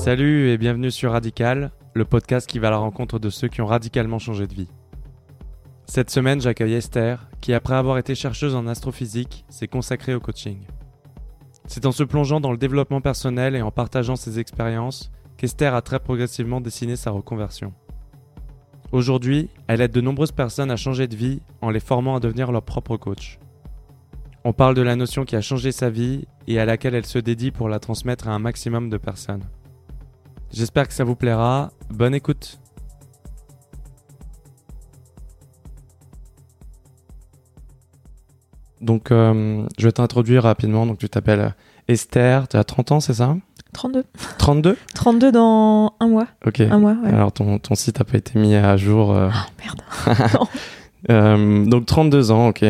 Salut et bienvenue sur Radical, le podcast qui va à la rencontre de ceux qui ont radicalement changé de vie. Cette semaine, j'accueille Esther, qui après avoir été chercheuse en astrophysique, s'est consacrée au coaching. C'est en se plongeant dans le développement personnel et en partageant ses expériences qu'Esther a très progressivement dessiné sa reconversion. Aujourd'hui, elle aide de nombreuses personnes à changer de vie en les formant à devenir leur propre coach. On parle de la notion qui a changé sa vie et à laquelle elle se dédie pour la transmettre à un maximum de personnes. J'espère que ça vous plaira. Bonne écoute. Donc, euh, je vais t'introduire rapidement. Donc, tu t'appelles Esther, tu as 30 ans, c'est ça? 32. 32 32 dans un mois. Ok. Un mois, ouais. Alors, ton, ton site n'a pas été mis à jour. euh. Oh, merde. Euh, donc, 32 ans, ok.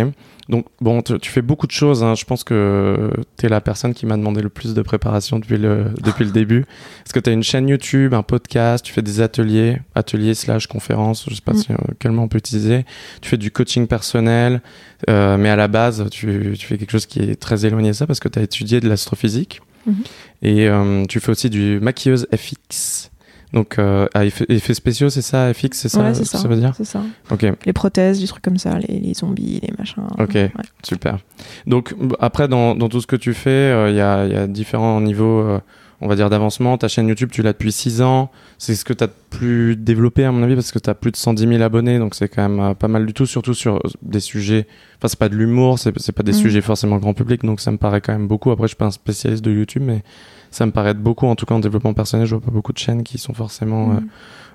Donc, bon, tu, tu fais beaucoup de choses. hein. Je pense que tu es la personne qui m'a demandé le plus de préparation depuis le, depuis le début. Parce que tu as une chaîne YouTube, un podcast, tu fais des ateliers, ateliers slash conférences, je sais pas Mm. si, euh, quel mot on peut utiliser. Tu fais du coaching personnel, euh, mais à la base, tu, tu fais quelque chose qui est très éloigné de ça parce que tu as étudié de l'astrophysique. Mhm. Et euh, tu fais aussi du maquilleuse FX. Donc, euh, à effets, effets spéciaux, c'est ça, FX, c'est ça, ouais, c'est ça. ça veut dire C'est ça. Ok. Les prothèses, des trucs comme ça, les, les zombies, les machins. Ok. Ouais. Super. Donc b- après, dans, dans tout ce que tu fais, euh, il y, a, y a différents niveaux, euh, on va dire, d'avancement. Ta chaîne YouTube, tu l'as depuis 6 ans. C'est ce que tu as plus développé, à mon avis, parce que tu as plus de 110 000 abonnés. Donc c'est quand même euh, pas mal du tout, surtout sur euh, des sujets... Enfin, c'est pas de l'humour, c'est pas des Mhm. sujets forcément grand public. Donc ça me paraît quand même beaucoup. Après, je suis pas un spécialiste de YouTube, mais ça me paraît être beaucoup. En tout cas, en développement personnel, je vois pas beaucoup de chaînes qui sont forcément euh, Mm.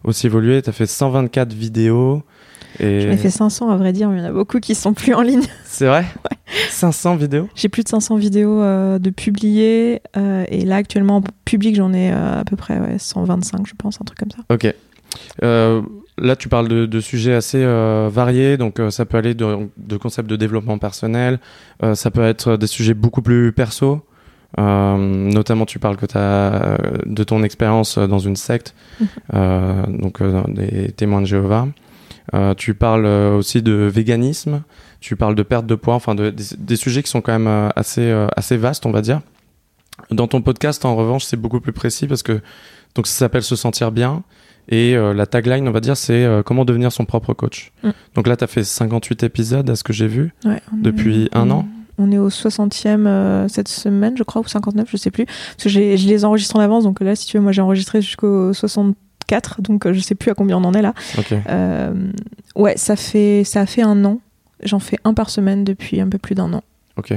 aussi évoluées. Tu as fait 124 vidéos. Et... J'en ai fait 500 à vrai dire, mais il y en a beaucoup qui sont plus en ligne. C'est vrai? 500 vidéos? J'ai plus de 500 vidéos euh, de publiées euh, et là actuellement en public j'en ai à peu près ouais, 125 je pense, un truc comme ça. Ok. Euh, là, tu parles de, de sujets assez euh, variés, donc euh, ça peut aller de, de concepts de développement personnel, ça peut être des sujets beaucoup plus perso. Euh, notamment, tu parles que as, de ton expérience dans une secte, euh, donc euh, des témoins de Jéhovah. Euh, tu parles euh, aussi de véganisme, tu parles de perte de poids, enfin de- des, des sujets qui sont quand même euh, assez, euh, assez vastes, on va dire. Dans ton podcast, en revanche, c'est beaucoup plus précis parce que donc ça s'appelle se sentir bien. Et euh, la tagline, on va dire, c'est euh, comment devenir son propre coach. Mm. Donc là, tu as fait 58 épisodes, à ce que j'ai vu. Ouais, Depuis est- un an On est au 60e euh, cette semaine, je crois, ou 59, je sais plus. Parce que je les enregistre en avance, donc là, si tu veux, moi j'ai enregistré jusqu'au 64, donc euh, je sais plus à combien on en est là. Euh, ouais, ça fait, ça a fait un an. J'en fais un par semaine depuis un peu plus d'un an. Ok.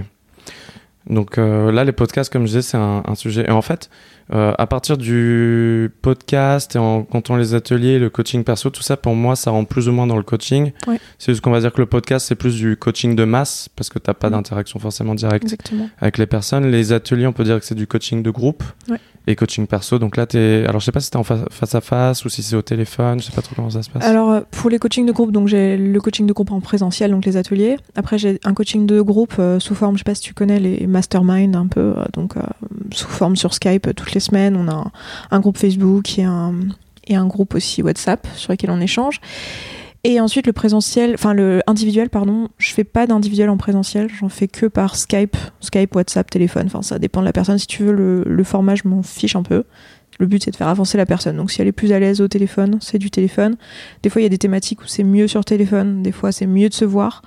Donc euh, là, les podcasts, comme je disais, c'est un, un sujet. Et en fait, euh, à partir du podcast et en comptant les ateliers, le coaching perso, tout ça, pour moi, ça rentre plus ou moins dans le coaching. Ouais. C'est juste qu'on va dire que le podcast, c'est plus du coaching de masse parce que t'as pas Mm. d'interaction forcément directe Exactement. avec les personnes. Les ateliers, on peut dire que c'est du coaching de groupe Ouais. Et coaching perso. Donc là, t'es. Alors, je sais pas si t'es en fa- face à face ou si c'est au téléphone. Je sais pas trop comment ça se passe. Alors, euh, pour les coachings de groupe, donc j'ai le coaching de groupe en présentiel, donc les ateliers. Après, j'ai un coaching de groupe euh, sous forme, je sais pas si tu connais les masterminds un peu, euh, donc sous forme sur Skype toutes les semaines. On a un, un groupe Facebook et un, et un groupe aussi WhatsApp sur lequel on échange. Et ensuite, le présentiel, enfin le individuel, pardon, je fais pas d'individuel en présentiel, j'en fais que par Skype, Skype, WhatsApp, téléphone. Enfin, ça dépend de la personne. Si tu veux, le, le format, je m'en fiche un peu. Le but, c'est de faire avancer la personne. Donc, si elle est plus à l'aise au téléphone, c'est du téléphone. Des fois, il y a des thématiques où c'est mieux sur téléphone, des fois, c'est mieux de se voir.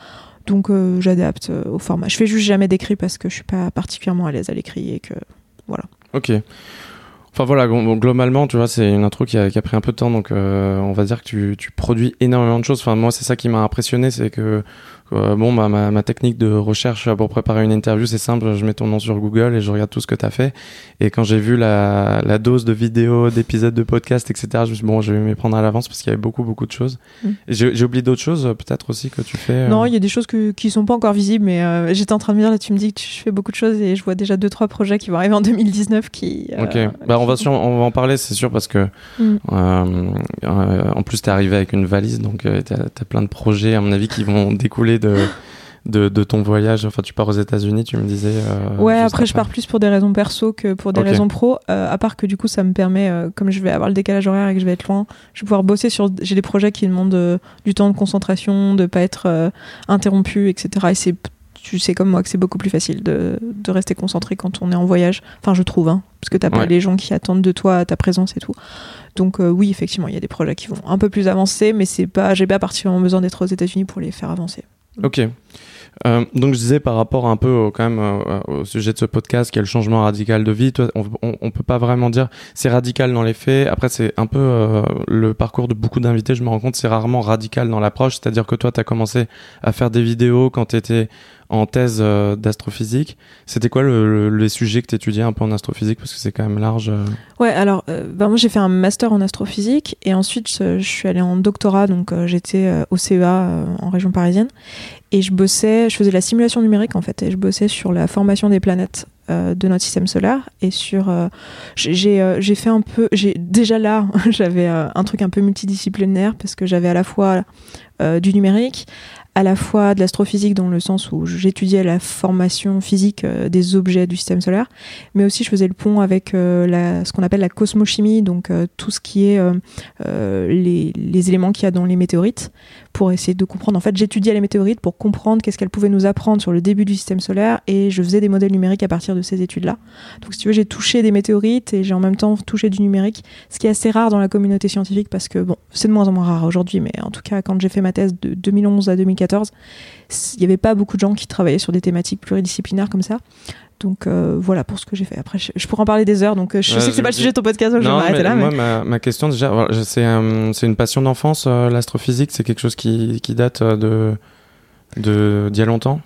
Donc, euh, j'adapte euh, au format. Je fais juste jamais d'écrit parce que je suis pas particulièrement à l'aise à l'écrit et que Ok. Enfin voilà, globalement, tu vois, c'est une intro qui a, qui a pris un peu de temps, donc euh, on va dire que tu, tu produis énormément de choses. Enfin, moi, c'est ça qui m'a impressionné, c'est que euh, bon, bah, ma, ma technique de recherche pour préparer une interview, c'est simple. Je mets ton nom sur Google et je regarde tout ce que tu as fait. Et quand j'ai vu la, la dose de vidéos, d'épisodes de podcasts, etc., je me suis dit, bon, je vais m'y prendre à l'avance parce qu'il y avait beaucoup, beaucoup de choses. Mm. J'ai oublié d'autres choses, euh, peut-être aussi que tu fais. euh, Non, il y a des choses que, qui sont pas encore visibles, mais euh, j'étais en train de me dire, là, tu me dis que je fais beaucoup de choses et je vois déjà deux, trois projets qui vont arriver en 2019 qui. euh, Ok, bah on va, sur- on va en parler, c'est sûr, parce que Mm. euh, euh, en plus t'es arrivé avec une valise, donc euh, t'as as plein de projets, à mon avis, qui vont découler de, de, de ton voyage. Enfin, tu pars aux États-Unis, tu me disais. euh, Ouais, après, je pars plus pour des raisons perso que pour des raisons pro. Euh, à part que du coup, ça me permet, euh, comme je vais avoir le décalage horaire et que je vais être loin, je vais pouvoir bosser sur. J'ai des projets qui demandent du temps de concentration, de pas être interrompu, etc. Et c'est tu sais comme moi que c'est beaucoup plus facile de, de, rester concentré quand on est en voyage. Enfin, je trouve, hein, parce que t'as pas les gens qui attendent de toi ta présence et tout. Donc euh, oui, effectivement, il y a des projets qui vont un peu plus avancer, mais c'est pas, j'ai pas particulièrement besoin d'être aux États-Unis pour les faire avancer. Ok. Euh, donc je disais par rapport un peu quand même euh, au sujet de ce podcast qui est le changement radical de vie, toi, on, on, peut pas vraiment dire c'est radical dans les faits. Après c'est un peu euh, le parcours de beaucoup d'invités, je me rends compte c'est rarement radical dans l'approche, c'est-à-dire que toi tu as commencé à faire des vidéos quand tu étais en thèse euh, d'astrophysique. C'était quoi le, les sujets que tu étudiais un peu en astrophysique? Parce que c'est quand même large. Euh. Ouais, alors euh, ben moi j'ai fait un master en astrophysique et ensuite je suis allée en doctorat, donc j'étais au CEA en région parisienne et je bossais, je faisais de la simulation numérique en fait et je bossais sur la formation des planètes de notre système solaire et sur j'ai fait un peu déjà là j'avais un truc un peu multidisciplinaire parce que j'avais à la fois du numérique à la fois de l'astrophysique dans le sens où j'étudiais la formation physique euh, des objets du système solaire, mais aussi je faisais le pont avec euh, ce qu'on appelle la cosmochimie, donc euh, tout ce qui est les, éléments qu'il y a dans les météorites, pour essayer de comprendre. En fait, j'étudiais les météorites pour comprendre qu'est-ce qu'elles pouvaient nous apprendre sur le début du système solaire, et je faisais des modèles numériques à partir de ces études-là. Donc si tu veux, j'ai touché des météorites et j'ai en même temps touché du numérique, ce qui est assez rare dans la communauté scientifique parce que, bon, c'est de moins en moins rare aujourd'hui, mais en tout cas, quand j'ai fait ma thèse de 2011 à 2014, il n'y avait pas beaucoup de gens qui travaillaient sur des thématiques pluridisciplinaires comme ça. Donc euh, voilà pour ce que j'ai fait. Après, je, pourrais en parler des heures, donc euh, je sais que c'est pas le sujet de ton podcast, je vais m'arrêter là. Moi, ma, question déjà, c'est une passion d'enfance, euh, l'astrophysique, c'est quelque chose qui, qui date de d'il y a longtemps?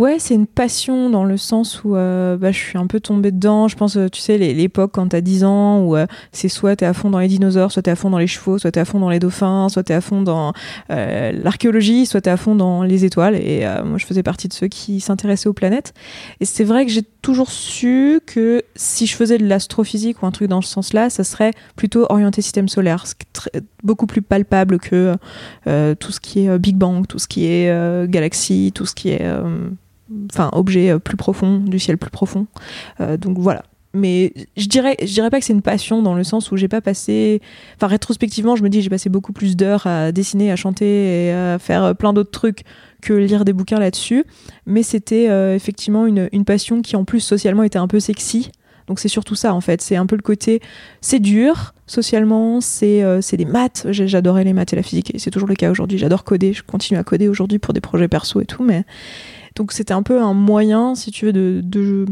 Ouais, c'est une passion dans le sens où euh, bah, je suis un peu tombée dedans. Je pense, euh, tu sais, l'époque quand t'as 10 ans où euh, c'est soit t'es à fond dans les dinosaures, soit t'es à fond dans les chevaux, soit t'es à fond dans les dauphins, soit t'es à fond dans l'archéologie, soit t'es à fond dans les étoiles. Et moi, je faisais partie de ceux qui s'intéressaient aux planètes. Et c'est vrai que j'ai toujours su que si je faisais de l'astrophysique ou un truc dans ce sens-là, ça serait plutôt orienté système solaire, ce qui est beaucoup plus palpable que tout ce qui est Big Bang, tout ce qui est galaxie, tout ce qui est enfin objet euh, plus profond, du ciel plus profond. Euh, donc voilà. Mais je dirais, je dirais pas que c'est une passion dans le sens où j'ai pas passé, enfin rétrospectivement, je me dis j'ai passé beaucoup plus d'heures à dessiner, à chanter et à faire plein d'autres trucs que lire des bouquins là-dessus. Mais c'était euh, effectivement une, passion qui en plus socialement était un peu sexy. Donc c'est surtout ça en fait, c'est un peu le côté, c'est dur socialement, c'est c'est des maths, j'adorais les maths et la physique et c'est toujours le cas aujourd'hui, j'adore coder, je continue à coder aujourd'hui pour des projets perso et tout, mais donc c'était un peu un moyen, si tu veux, de, de,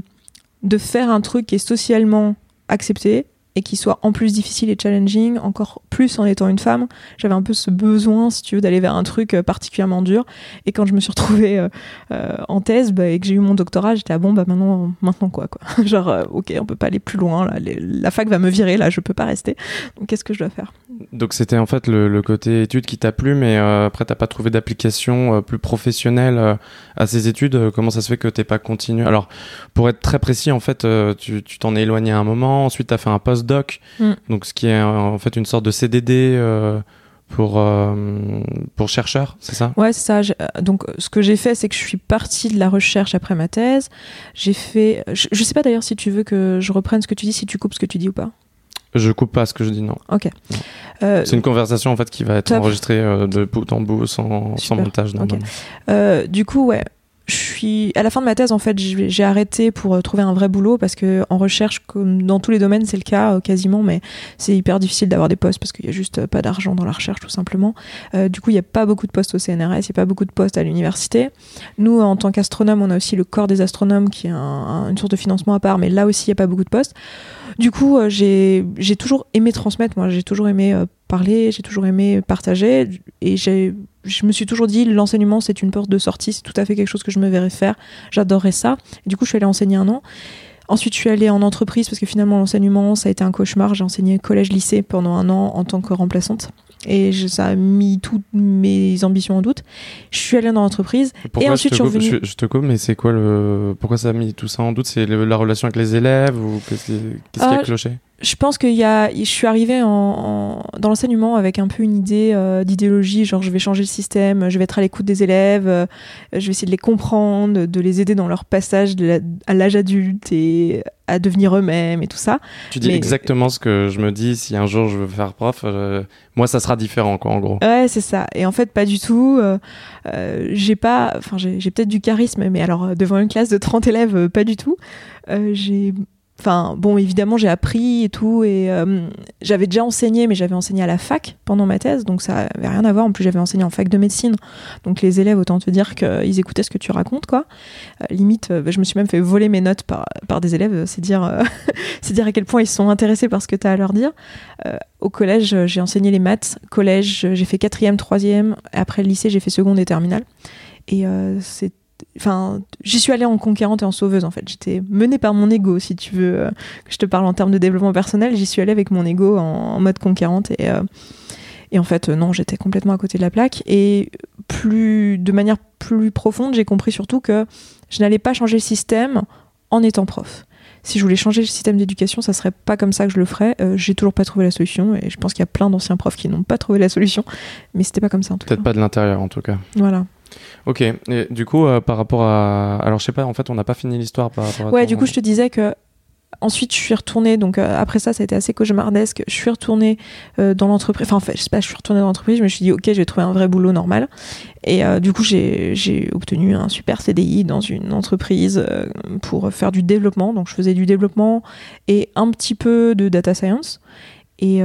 de faire un truc qui est socialement accepté et qui soit en plus difficile et challenging, encore plus en étant une femme. J'avais un peu ce besoin, si tu veux, d'aller vers un truc euh, particulièrement dur. Et quand je me suis retrouvée euh, euh, en thèse bah, et que j'ai eu mon doctorat, j'étais ah bon bah maintenant, maintenant quoi quoi. Genre ok, on peut pas aller plus loin. Là, la fac va me virer là, je peux pas rester. Donc qu'est-ce que je dois faire? Donc c'était en fait le, côté études qui t'a plu, mais euh, après t'as pas trouvé d'application euh, plus professionnelle euh, à ces études. comment ça se fait que t'es pas continué? Alors pour être très précis, en fait, tu t'en es éloigné à un moment. Ensuite t'as fait un postdoc, mm. donc ce qui est en fait une sorte de CDD pour pour chercheurs, c'est ça? Ouais, c'est ça. Donc ce que j'ai fait, c'est que je suis partie de la recherche après ma thèse. J'ai fait. Je, je sais pas d'ailleurs si tu veux que je reprenne ce que tu dis, si tu coupes ce que tu dis ou pas. Je coupe pas ce que je dis, non. Ok. Euh, c'est une conversation en fait qui va être enregistrée euh, de bout en bout sans, sans montage. Euh, du coup, ouais, suis à la fin de ma thèse en fait j'ai arrêté pour euh, trouver un vrai boulot parce que en recherche comme dans tous les domaines c'est le cas euh, quasiment mais c'est hyper difficile d'avoir des postes parce qu'il y a juste pas d'argent dans la recherche tout simplement. Euh, du coup il n'y a pas beaucoup de postes au CNRS il n'y a pas beaucoup de postes à l'université. Nous en tant qu'astronome on a aussi le corps des astronomes qui est une source de financement à part mais là aussi il n'y a pas beaucoup de postes. Du coup j'ai toujours aimé transmettre. Moi j'ai toujours aimé parler, j'ai toujours aimé partager et j'ai, je me suis toujours dit l'enseignement c'est une porte de sortie, c'est tout à fait quelque chose que je me verrais faire, j'adorerais ça. du coup, je suis allée enseigner un an. Ensuite, je suis allée en entreprise parce que finalement, l'enseignement, ça a été un cauchemar. J'ai enseigné collège-lycée pendant un an en tant que remplaçante. Et ça a mis toutes mes ambitions en doute. Je suis allée dans l'entreprise. Et ensuite, je, suis revenue... je, te coupe, mais c'est quoi le. Pourquoi ça a mis tout ça en doute? C'est la relation avec les élèves ou qu'est-ce qui, a euh, cloché? Je pense qu'il y a, je suis arrivée en, dans l'enseignement avec un peu une idée euh, d'idéologie, genre je vais changer le système, je vais être à l'écoute des élèves, euh, je vais essayer de les comprendre, de les aider dans leur passage à l'âge adulte et à devenir eux-mêmes et tout ça. Tu dis exactement ce que je me dis. Si un jour je veux faire prof, euh, moi ça sera différent, quoi, en gros. Ouais, c'est ça. Et en fait, pas du tout. j'ai pas, enfin, j'ai peut-être du charisme, mais alors devant une classe de 30 élèves, pas du tout. j'ai Enfin, bon, évidemment, j'ai appris et tout, et euh, j'avais déjà enseigné, mais j'avais enseigné à la fac pendant ma thèse, donc ça avait rien à voir. En plus, j'avais enseigné en fac de médecine, donc les élèves, autant te dire qu'ils écoutaient ce que tu racontes, quoi. Euh, limite, euh, je me suis même fait voler mes notes par, par des élèves, c'est dire, dire à quel point ils sont intéressés par ce que tu as à leur dire. au collège, j'ai enseigné les maths. Collège, j'ai fait quatrième, troisième. Après le lycée, j'ai fait seconde et terminale. Et c'est enfin, j'y suis allée en conquérante et en sauveuse en fait. J'étais menée par mon ego, si tu veux euh, que je te parle en termes de développement personnel. J'y suis allée avec mon ego en, mode conquérante et euh, et en fait non, j'étais complètement à côté de la plaque. Et plus de manière plus profonde, j'ai compris surtout que je n'allais pas changer le système en étant prof. Si je voulais changer le système d'éducation, ça serait pas comme ça que je le ferais. Euh, j'ai toujours pas trouvé la solution et je pense qu'il y a plein d'anciens profs qui n'ont pas trouvé la solution, mais c'était pas comme ça en tout cas. Peut-être pas de l'intérieur en tout cas. Voilà. Ok, et du coup, euh, par rapport à. Alors, je sais pas, en fait, on n'a pas fini l'histoire par rapport à. Ouais, du coup, je te disais que. Ensuite, je suis retournée, donc euh, après ça, ça a été assez cauchemardesque. Je suis retournée euh, dans l'entreprise, enfin, en fait, je sais pas, je suis retournée dans l'entreprise, je me suis dit, ok, je vais trouver un vrai boulot normal. Et du coup, j'ai obtenu un super CDI dans une entreprise pour faire du développement. Donc, je faisais du développement et un petit peu de data science. Et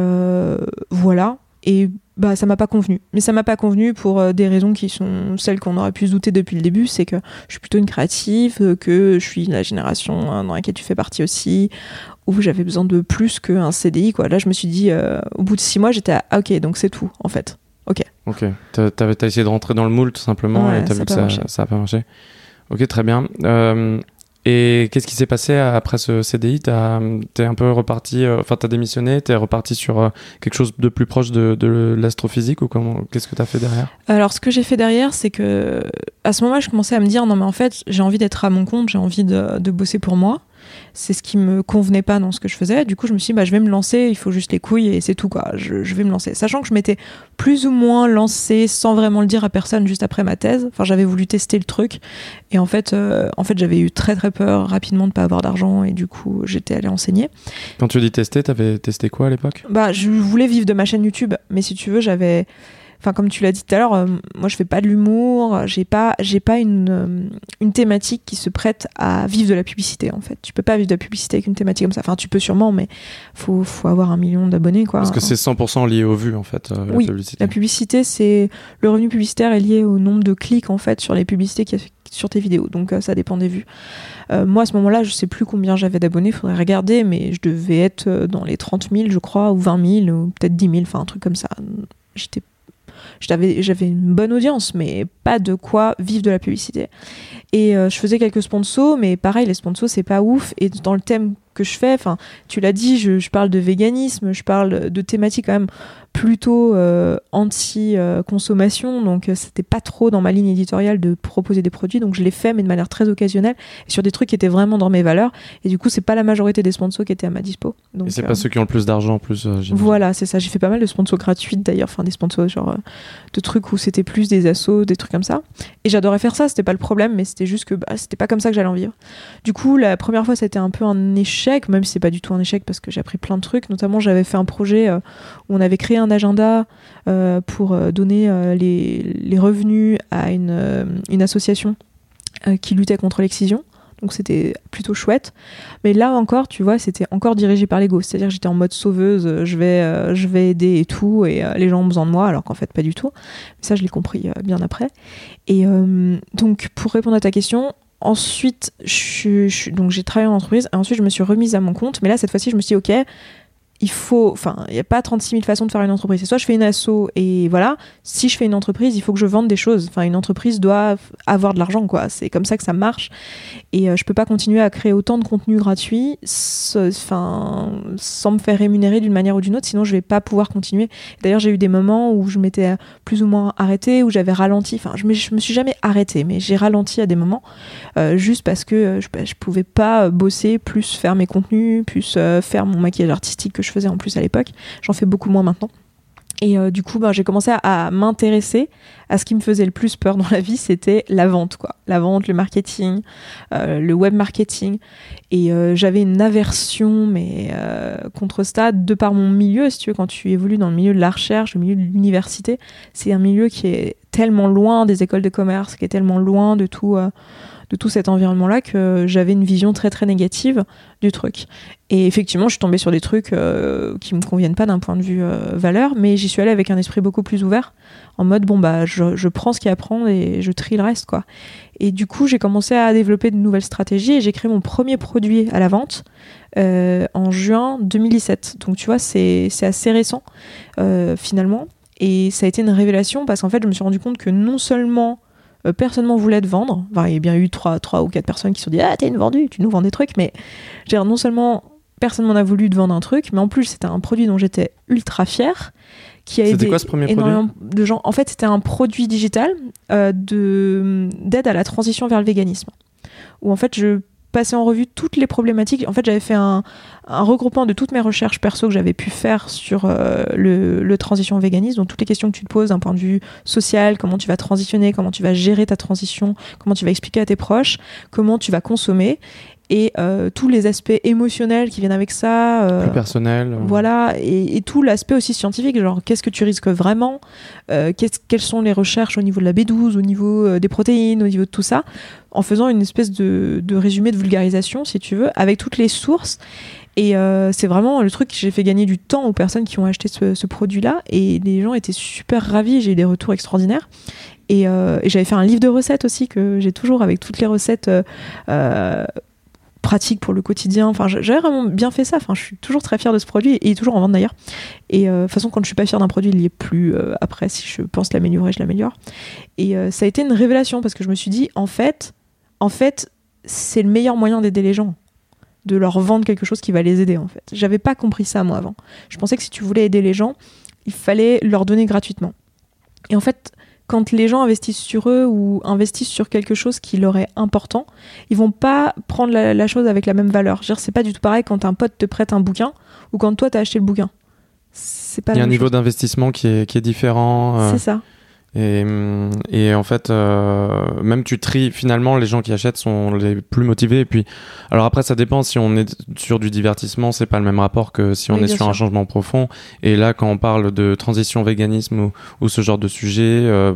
voilà. Et bah ça m'a pas convenu. Mais ça m'a pas convenu pour euh, des raisons qui sont celles qu'on aurait pu se douter depuis le début, c'est que je suis plutôt une créative, euh, que je suis la génération hein, dans laquelle tu fais partie aussi, où j'avais besoin de plus qu'un CDI quoi. Là je me suis dit euh, au bout de six mois j'étais ah, ok donc c'est tout en fait. Ok. Ok. T'as as essayé de rentrer dans le moule tout simplement et t'as vu que ça, ça a pas marché. Ok très bien. Et qu'est-ce qui s'est passé après ce CDI T'es un peu reparti, euh, enfin t'as démissionné, t'es reparti sur euh, quelque chose de plus proche de, l'astrophysique ou comment Qu'est-ce que t'as fait derrière? Alors ce que j'ai fait derrière, c'est que à ce moment-là, je commençais à me dire non mais en fait j'ai envie d'être à mon compte, j'ai envie de, de, bosser pour moi c'est ce qui me convenait pas dans ce que je faisais. Du coup, je me suis dit, bah, je vais me lancer, il faut juste les couilles et c'est tout, quoi. Je, vais me lancer. Sachant que je m'étais plus ou moins lancée sans vraiment le dire à personne juste après ma thèse. Enfin, j'avais voulu tester le truc. Et en fait, euh, en fait j'avais eu très très peur rapidement de pas avoir d'argent et du coup, j'étais allée enseigner. Quand tu dis tester, t'avais testé quoi à l'époque? Bah, je voulais vivre de ma chaîne YouTube, mais si tu veux, j'avais enfin comme tu l'as dit tout à l'heure, euh, moi je fais pas de l'humour, j'ai pas j'ai pas une, euh, une thématique qui se prête à vivre de la publicité en fait. Tu peux pas vivre de la publicité avec une thématique comme ça. Enfin tu peux sûrement, mais faut faut avoir un million d'abonnés quoi. Parce que c'est 100% lié aux vues en fait. Euh, oui, la publicité, la publicité c'est le revenu publicitaire est lié au nombre de clics en fait sur les publicités a sur tes vidéos. Donc ça dépend des vues. moi à ce moment-là, je sais plus combien j'avais d'abonnés, faudrait regarder, mais je devais être dans les 30 000, je crois, ou 20 000, ou peut-être 10 000, enfin un truc comme ça. J'étais j'avais une bonne audience, mais pas de quoi vivre de la publicité. Et euh, je faisais quelques sponsors, mais pareil, les sponsors, c'est pas ouf. Et dans le thème que je fais, enfin, tu l'as dit, je, je, parle de véganisme, je parle de thématiques quand même plutôt euh, anti-consommation, donc euh, c'était pas trop dans ma ligne éditoriale de proposer des produits, donc je l'ai fait, mais de manière très occasionnelle, et sur des trucs qui étaient vraiment dans mes valeurs, et du coup, c'est pas la majorité des sponsors qui étaient à ma dispo. Donc, et c'est pas ceux qui ont le plus d'argent en plus. voilà, c'est ça. J'ai fait pas mal de sponsors gratuits d'ailleurs, enfin des sponsors genre de trucs où c'était plus des assos, des trucs comme ça. Et j'adorais faire ça, c'était pas le problème, mais c'était juste que bah, c'était pas comme ça que j'allais en vivre. Du coup, la première fois, c'était un peu un échec, même si c'est pas du tout un échec parce que j'ai appris plein de trucs. Notamment, j'avais fait un projet où on avait créé un agenda euh, pour euh, donner euh, les, revenus à une, une association qui luttait contre l'excision. Donc c'était plutôt chouette. Mais là encore, tu vois, c'était encore dirigé par l'ego. C'est-à-dire j'étais en mode sauveuse, je vais, je vais aider et tout, et les gens ont besoin de moi, alors qu'en fait pas du tout. ça, je l'ai compris bien après. Et donc pour répondre à ta question, ensuite, je, j'ai travaillé en entreprise, et ensuite je me suis remise à mon compte. Mais là, cette fois-ci, je me suis dit, ok, il faut, enfin, il n'y a pas 36 000 façons de faire une entreprise. C'est soit je fais une asso et voilà. Si je fais une entreprise, il faut que je vende des choses. Enfin, une entreprise doit avoir de l'argent, quoi. C'est comme ça que ça marche. Et euh, je peux pas continuer à créer autant de contenu gratuit, enfin, sans me faire rémunérer d'une manière ou d'une autre. Sinon, je vais pas pouvoir continuer. D'ailleurs, j'ai eu des moments où je m'étais plus ou moins arrêtée, où j'avais ralenti. Enfin, je je me suis jamais arrêtée, mais j'ai ralenti à des moments, euh, juste parce que euh, je, je pouvais pas bosser, plus faire mes contenus, plus faire mon maquillage artistique que je faisais en plus à l'époque. J'en fais beaucoup moins maintenant. Et euh, du coup, ben, j'ai commencé à, m'intéresser à ce qui me faisait le plus peur dans la vie, c'était la vente, quoi. La vente, le marketing, euh, le web marketing. Et euh, j'avais une aversion, mais contre ça, de par mon milieu, si tu veux, quand tu évolues dans le milieu de la recherche, le milieu de l'université, c'est un milieu qui est tellement loin des écoles de commerce, qui est tellement loin de tout de tout cet environnement-là que j'avais une vision très très négative du truc. Et effectivement, je suis tombée sur des trucs euh, qui me conviennent pas d'un point de vue euh, valeur, mais j'y suis allée avec un esprit beaucoup plus ouvert, en mode bon bah je, prends ce qu'il y a à prendre et je trie le reste quoi. Et du coup, j'ai commencé à développer de nouvelles stratégies et j'ai créé mon premier produit à la vente euh, en juin 2017. Donc tu vois, c'est assez récent finalement. Et ça a été une révélation parce qu'en fait, je me suis rendu compte que non seulement euh, personne m'en voulait de vendre. Enfin, il y a bien eu trois, trois ou quatre personnes qui se sont dit Ah, t'es une vendue, tu nous vends des trucs. Mais non seulement personne m'en a voulu de vendre un truc, mais en plus, c'était un produit dont j'étais ultra fière. Qui a c'était quoi ce premier produit de gens. En fait, c'était un produit digital euh, de, d'aide à la transition vers le véganisme. Où en fait, je en revue toutes les problématiques. En fait, j'avais fait un, regroupement de toutes mes recherches perso que j'avais pu faire sur euh, le, transition véganisme, donc toutes les questions que tu te poses d'un point de vue social, comment tu vas transitionner, comment tu vas gérer ta transition, comment tu vas expliquer à tes proches, comment tu vas consommer et euh, tous les aspects émotionnels qui viennent avec ça. Euh, Plus personnel. Voilà, et, tout l'aspect aussi scientifique, genre qu'est-ce que tu risques vraiment, quelles sont les recherches au niveau de la B12, au niveau des protéines, au niveau de tout ça en faisant une espèce de, résumé de vulgarisation, si tu veux, avec toutes les sources. Et euh, c'est vraiment le truc que j'ai fait gagner du temps aux personnes qui ont acheté ce, produit-là. Et les gens étaient super ravis. J'ai eu des retours extraordinaires. Euh, et, j'avais fait un livre de recettes aussi que j'ai toujours avec toutes les recettes euh, pratique pour le quotidien. Enfin, j'avais vraiment bien fait ça. Enfin, je suis toujours très fière de ce produit et il est toujours en vente d'ailleurs. Et euh, de toute façon, quand je suis pas fière d'un produit, il y est plus. Euh, après, si je pense l'améliorer, je l'améliore. Et euh, ça a été une révélation parce que je me suis dit, en fait, en fait, c'est le meilleur moyen d'aider les gens de leur vendre quelque chose qui va les aider en fait. J'avais pas compris ça moi avant. Je pensais que si tu voulais aider les gens, il fallait leur donner gratuitement. Et en fait, quand les gens investissent sur eux ou investissent sur quelque chose qui leur est important, ils vont pas prendre la, chose avec la même valeur. C'est pas du tout pareil quand un pote te prête un bouquin ou quand toi t'as acheté le bouquin. Pas Il y a un niveau d'investissement qui est, qui est différent. Euh. C'est ça. Et, et, en fait, euh, même tu tries, finalement, les gens qui achètent sont les plus motivés. Et puis, alors après, ça dépend. Si on est sur du divertissement, c'est pas le même rapport que si on est sur un changement profond. Et là, quand on parle de transition véganisme ou, ou ce genre de sujet, euh,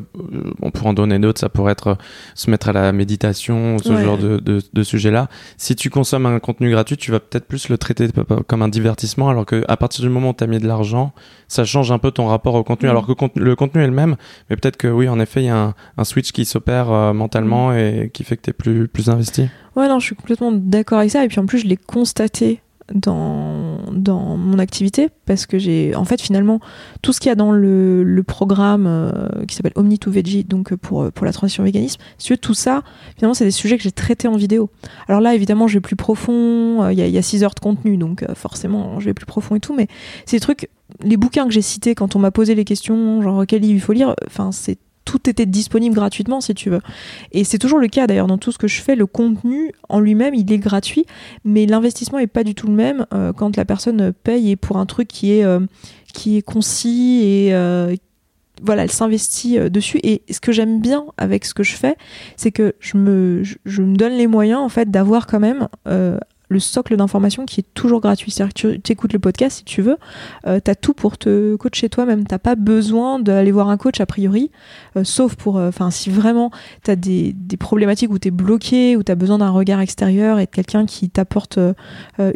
on pourrait en donner d'autres. Ça pourrait être se mettre à la méditation ou ce genre de, de, de sujet-là. Si tu consommes un contenu gratuit, tu vas peut-être plus le traiter comme un divertissement, alors que à partir du moment où tu as mis de l'argent, ça change un peu ton rapport au contenu. Mm. Alors que le contenu est le même, mais peut-être que oui, en effet, il y a un, switch qui s'opère euh, mentalement mm. et qui fait que tu es plus, plus investi. Ouais, non, je suis complètement d'accord avec ça. Et puis en plus, je l'ai constaté dans, mon activité parce que j'ai en fait finalement tout ce qu'il y a dans le, programme euh, qui s'appelle Omni to Veggie donc pour, pour la transition véganisme si tout ça finalement c'est des sujets que j'ai traités en vidéo. Alors là évidemment je vais plus profond euh, il y, a 6 heures de contenu donc forcément je vais plus profond et tout mais des trucs les bouquins que j'ai cités quand on m'a posé les questions, genre quel livre il faut lire, enfin c'est tout était disponible gratuitement si tu veux. Et c'est toujours le cas d'ailleurs dans tout ce que je fais, le contenu en lui-même il est gratuit, mais l'investissement est pas du tout le même euh, quand la personne paye et pour un truc qui est euh, qui est concis et euh, voilà, elle s'investit dessus. Et ce que j'aime bien avec ce que je fais, c'est que je me, je, me donne les moyens en fait d'avoir quand même le socle d'information qui est toujours gratuit. C'est-à-dire que tu écoutes le podcast si tu veux, euh, tu as tout pour te coacher toi-même. T'as pas besoin d'aller voir un coach a priori, euh, sauf pour, euh, enfin, si vraiment tu as des, des, problématiques où tu es bloqué, où tu as besoin d'un regard extérieur et de quelqu'un qui t'apporte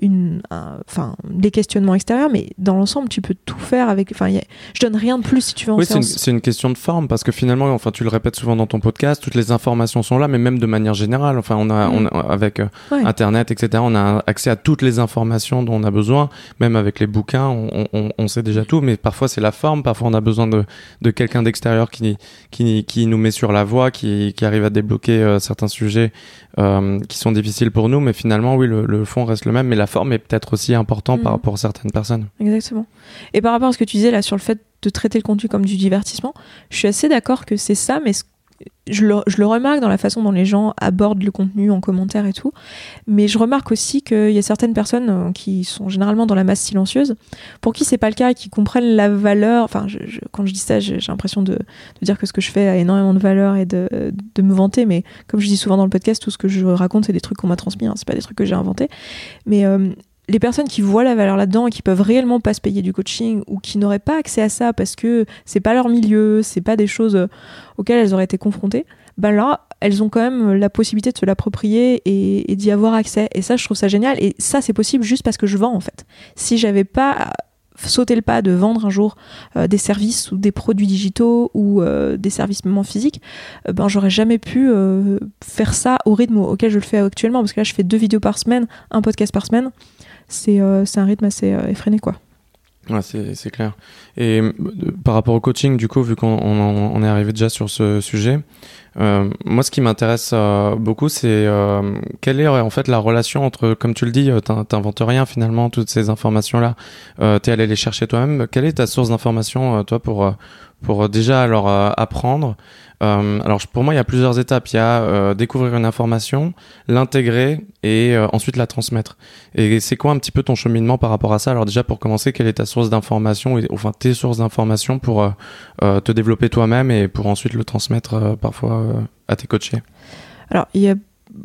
une, enfin, des questionnements extérieurs, mais dans l'ensemble, tu peux tout faire avec, enfin, je donne rien de plus si tu veux en Oui, c'est une, question de forme parce que finalement, enfin, tu le répètes souvent dans ton podcast, toutes les informations sont là, mais même de manière générale, enfin, on a, mm. on avec Internet, etc., on a a accès à toutes les informations dont on a besoin. Même avec les bouquins, on, on, on sait déjà tout, mais parfois c'est la forme. Parfois, on a besoin de, de quelqu'un d'extérieur qui, qui, qui nous met sur la voie, qui, qui arrive à débloquer euh, certains sujets euh, qui sont difficiles pour nous. Mais finalement, oui, le, le, fond reste le même, mais la forme est peut-être aussi important par, mm. pour certaines personnes. Exactement. Et par rapport à ce que tu disais là sur le fait de traiter le contenu comme du divertissement, je suis assez d'accord que c'est ça, mais ce je le, remarque dans la façon dont les gens abordent le contenu en commentaire et tout, mais je remarque aussi qu'il y a certaines personnes euh, qui sont généralement dans la masse silencieuse, pour qui c'est pas le cas et qui comprennent la valeur. Enfin, quand je dis ça, j'ai l'impression de, de, dire que ce que je fais a énormément de valeur et de, de, me vanter, mais comme je dis souvent dans le podcast, tout ce que je raconte, c'est des trucs qu'on m'a transmis, hein, c'est pas des trucs que j'ai inventés. Mais euh, les personnes qui voient la valeur là-dedans et qui peuvent réellement pas se payer du coaching ou qui n'auraient pas accès à ça parce que c'est pas leur milieu, c'est pas des choses euh, auxquelles elles auraient été confrontées, ben là, elles ont quand même la possibilité de se l'approprier et, et d'y avoir accès. Et ça, je trouve ça génial. Et ça, c'est possible juste parce que je vends en fait. Si j'avais pas sauté le pas de vendre un jour euh, des services ou des produits digitaux ou euh, des services même physiques, euh, ben j'aurais jamais pu faire ça au rythme auquel je le fais actuellement parce que là je fais deux vidéos par semaine, un podcast par semaine c'est un rythme assez effréné quoi. Ouais, c'est clair. Et euh, par rapport au coaching, du coup, vu qu'on on, on est arrivé déjà sur ce sujet, euh, moi, ce qui m'intéresse euh, beaucoup, c'est euh, quelle est en fait la relation entre, comme tu le dis, t'inventes rien finalement, toutes ces informations-là, t'es allé les chercher toi-même. Quelle est ta source d'information, toi, pour pour déjà alors apprendre euh, alors pour moi, il y a plusieurs étapes. Il y a euh, découvrir une information, l'intégrer et euh, ensuite la transmettre. Et c'est quoi un petit peu ton cheminement par rapport à ça? Alors déjà pour commencer, quelle est ta source d'information, enfin tes sources d'information pour te développer toi-même et pour ensuite le transmettre parfois à tes coachés? Alors il y a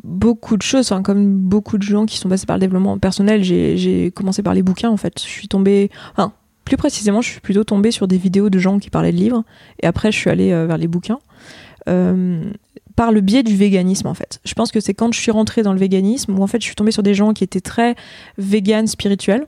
beaucoup de choses, comme beaucoup de gens qui sont passés par le développement personnel, j'ai commencé par les bouquins en fait. Je suis tombée, enfin, plus précisément, je suis plutôt tombée sur des vidéos de gens qui parlaient de livres, et après je suis allée vers les bouquins. Euh, par le biais du véganisme en fait. Je pense que c'est quand je suis rentrée dans le véganisme où en fait je suis tombée sur des gens qui étaient très véganes spirituels,